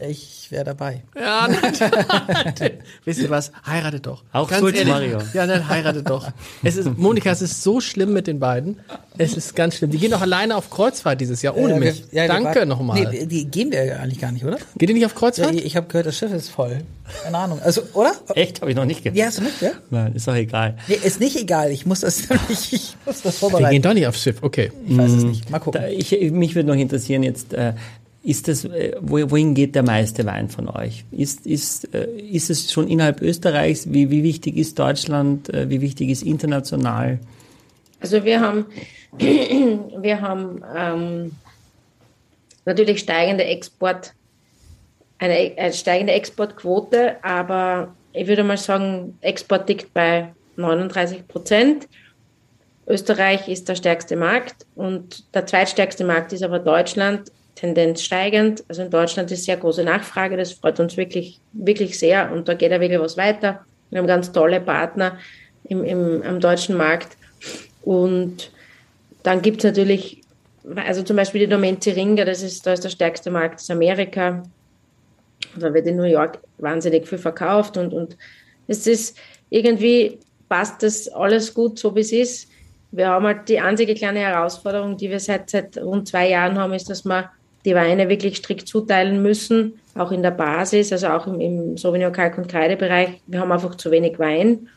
Ich wäre dabei.
Ja, nein. Wisst ihr was? Heiratet doch.
Auch
Ganz ehrlich.
Mario.
Ja, dann heiratet doch. Es ist, Monika, es ist so schlimm mit den beiden. Es ist ganz schlimm. Die gehen doch alleine auf Kreuzfahrt dieses Jahr ohne
Ja, wir-
mich.
ja, wir
Danke nochmal.
Nee, die gehen wir ja eigentlich gar nicht, oder?
Geht ihr nicht auf
Ja,
Kreuzfahrt?
ich habe gehört, das Schiff ist voll. Keine Ahnung. Also, oder?
Echt, habe ich noch nicht gehört.
Ja, hast du nicht, ja?
Nein, ist doch egal.
Nee, ist nicht egal. Ich muss das nämlich, ich muss das
Wir
vorbereiten.
gehen doch nicht aufs Schiff. Okay.
Ich weiß es nicht. Mal gucken.
Da, ich, mich würde noch interessieren jetzt, äh, ist das, äh, wo, wohin geht der meiste Wein von euch? Ist, ist, äh, ist es schon innerhalb Österreichs? Wie, wie wichtig ist Deutschland? Äh, wie wichtig ist international?
Also wir haben, wir haben ähm, natürlich steigende Export, eine, eine steigende Exportquote, aber ich würde mal sagen, Export liegt bei 39 Prozent. Österreich ist der stärkste Markt und der zweitstärkste Markt ist aber Deutschland, Tendenz steigend. Also in Deutschland ist sehr große Nachfrage, das freut uns wirklich, wirklich sehr und da geht ja wirklich was weiter. Wir haben ganz tolle Partner im, im, am deutschen Markt und dann gibt es natürlich, also zum Beispiel die Domain Ziringa, das ist, da ist der stärkste Markt, ist Amerika. Da wird in New York wahnsinnig viel verkauft und, und es ist irgendwie passt das alles gut, so wie es ist. Wir haben halt die einzige kleine Herausforderung, die wir seit, seit rund zwei Jahren haben, ist, dass wir die Weine wirklich strikt zuteilen müssen, auch in der Basis, also auch im, im Sauvignon Kalk und Kreidebereich. Wir haben einfach zu wenig Wein.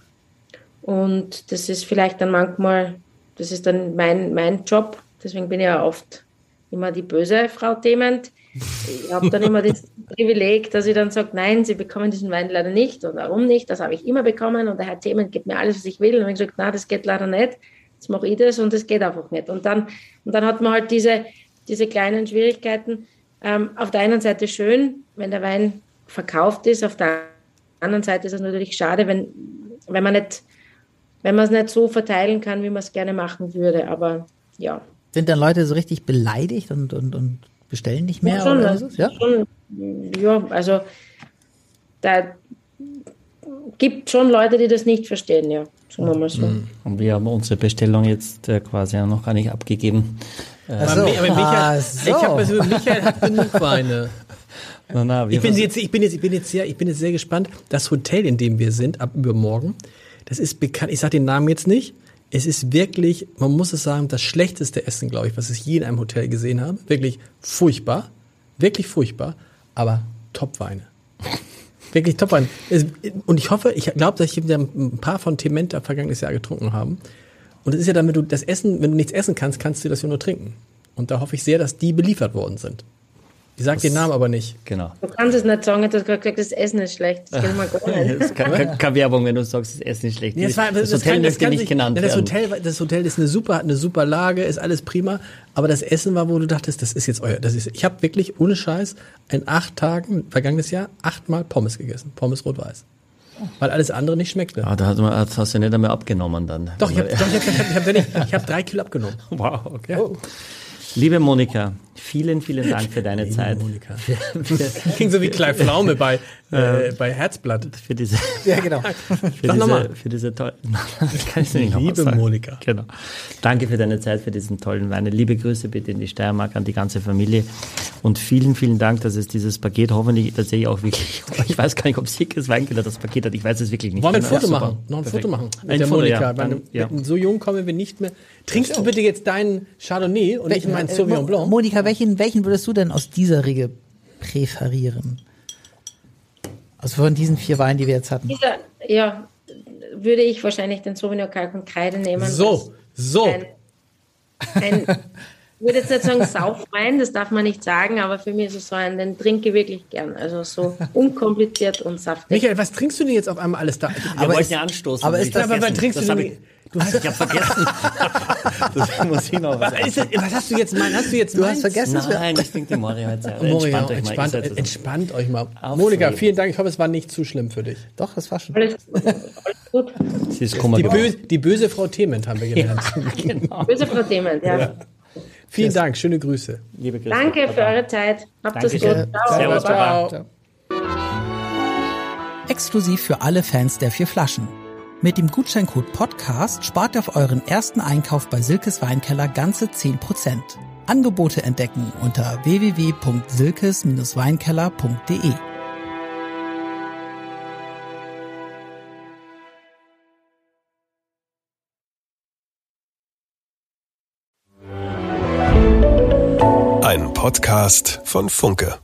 Und das ist vielleicht dann manchmal, das ist dann mein, mein Job. Deswegen bin ich ja oft immer die böse Frau Thement. Ich habe dann immer das Privileg, dass ich dann sage, nein, Sie bekommen diesen Wein leider nicht. Und warum nicht? Das habe ich immer bekommen. Und der Herr Thement gibt mir alles, was ich will. Und ich gesagt, nein, das geht leider nicht. Jetzt mache ich das und das geht einfach nicht. Und dann, und dann hat man halt diese, diese kleinen Schwierigkeiten. Ähm, auf der einen Seite schön, wenn der Wein verkauft ist. Auf der anderen Seite ist es natürlich schade, wenn, wenn man nicht, wenn man es nicht so verteilen kann, wie man es gerne machen würde. Aber ja.
Sind dann Leute so richtig beleidigt und, und, und bestellen nicht mehr?
Ja, schon,
oder so? ja?
schon, ja, also da gibt schon Leute, die das nicht verstehen, ja. Sagen wir mal so.
Und wir haben unsere Bestellung jetzt äh, quasi auch noch gar nicht abgegeben.
Aber, Mi- aber Michael,
Ah, so.
ich habe also Michael hat genug Weine.
Na, na,
Ich bin jetzt, ich bin jetzt, ich bin jetzt sehr, ich bin jetzt sehr gespannt. Das Hotel, in dem wir sind, ab übermorgen, das ist bekannt. Ich sage den Namen jetzt nicht. Es ist wirklich, man muss es sagen, das schlechteste Essen, glaube ich, was ich je in einem Hotel gesehen habe. Wirklich furchtbar, wirklich furchtbar, aber Top-Weine. Wirklich Top-Weine. Und ich hoffe, ich glaube, dass ich wieder ein paar von Tementa vergangenes Jahr getrunken haben. Und es ist ja damit du das Essen, wenn du nichts essen kannst, kannst du das ja nur trinken. Und da hoffe ich sehr, dass die beliefert worden sind. Ich sage den Namen aber nicht.
Genau.
Du kannst es nicht sagen, du hast gerade gesagt, das Essen ist schlecht. Das geht mal gar nicht.
Das ist keine, Werbung, wenn du sagst, das Essen ist schlecht.
Ja, das, war,
das,
das,
Hotel
kann, das
möchte
kann
nicht genannt
das
werden.
Hotel, das Hotel ist eine super, hat eine super Lage, ist alles prima. Aber das Essen war, wo du dachtest, das ist jetzt euer. Das ist, ich habe wirklich ohne Scheiß in acht Tagen vergangenes Jahr achtmal Pommes gegessen, Pommes rot-weiß, weil alles andere nicht schmeckte.
Ah, da hat man, das hast du nicht einmal abgenommen dann.
Doch, ich habe hab, ich hab, ich hab, ich hab, drei Kilo abgenommen.
Wow, okay.
Ja.
Liebe Monika, vielen, vielen Dank für deine Zeit.
Monika. Ging so wie Clive Pflaume bei, äh, bei Herzblatt.
Für diese,
Ja, genau.
für
Sag
diese,
nochmal.
für diese tolle, das kann ich nicht nochmal
Liebe
sagen.
Monika.
Genau. Danke für deine Zeit, für diesen tollen Wein. Liebe Grüße bitte in die Steiermark an die ganze Familie. Und vielen, vielen Dank, dass es dieses Paket hoffentlich tatsächlich auch wirklich, ich weiß gar nicht, ob Sickes Weinkeller das Paket hat, ich weiß es wirklich nicht.
Wollen wir ein
Ja,
Foto
super.
machen? Noch ein
Perfekt.
Foto machen mit
Ein
der
Foto,
Monika.
ja. Dann, ja.
So jung kommen wir nicht mehr. Trinkst du bitte jetzt deinen Chardonnay und nicht meinen
Äh,
Sauvignon Blanc?
Monika, welchen, welchen würdest du denn aus dieser Regel präferieren? Also von diesen vier Weinen, die wir jetzt hatten.
Dieser, ja, würde ich wahrscheinlich den Sauvignon Kalk und Kreide nehmen.
So, so.
Ein, ein, würde jetzt nicht sagen Saufwein, das darf man nicht sagen, aber für mich ist es so ein, den trinke ich wirklich gern. Also so unkompliziert und saftig.
Michael, was trinkst du denn jetzt auf einmal alles da?
Wir
Aber
wollten ja anstoßen.
aber ist
ich
das-
aber trinkst
das
du denn?
ich, ich habe vergessen. das muss ich noch was
Was, ist das, was hast du jetzt mein? Hast du jetzt
Du hast vergessen,
Nein, das trinkt die Mori heute sehr.
Moria,
Entspannt euch mal.
entspannt, euch mal.
Aufregend.
Monika, vielen Dank. Ich hoffe, es war nicht zu schlimm für dich.
Doch, das war schon.
Alles, gut.
Sie ist
Die, böse, die böse Frau Thement haben wir gelernt.
genau.
Böse Frau Dement, ja.
Vielen Dank, schöne Grüße.
Liebe Grüße.
Danke für eure Zeit. Habt es gut. Ciao.
Servus.
Baba.
Exklusiv für alle Fans der vier Flaschen. Mit dem Gutscheincode Podcast spart ihr auf euren ersten Einkauf bei Silkes Weinkeller ganze 10%. Angebote entdecken unter www.silkes-weinkeller.de.
Podcast von Funke.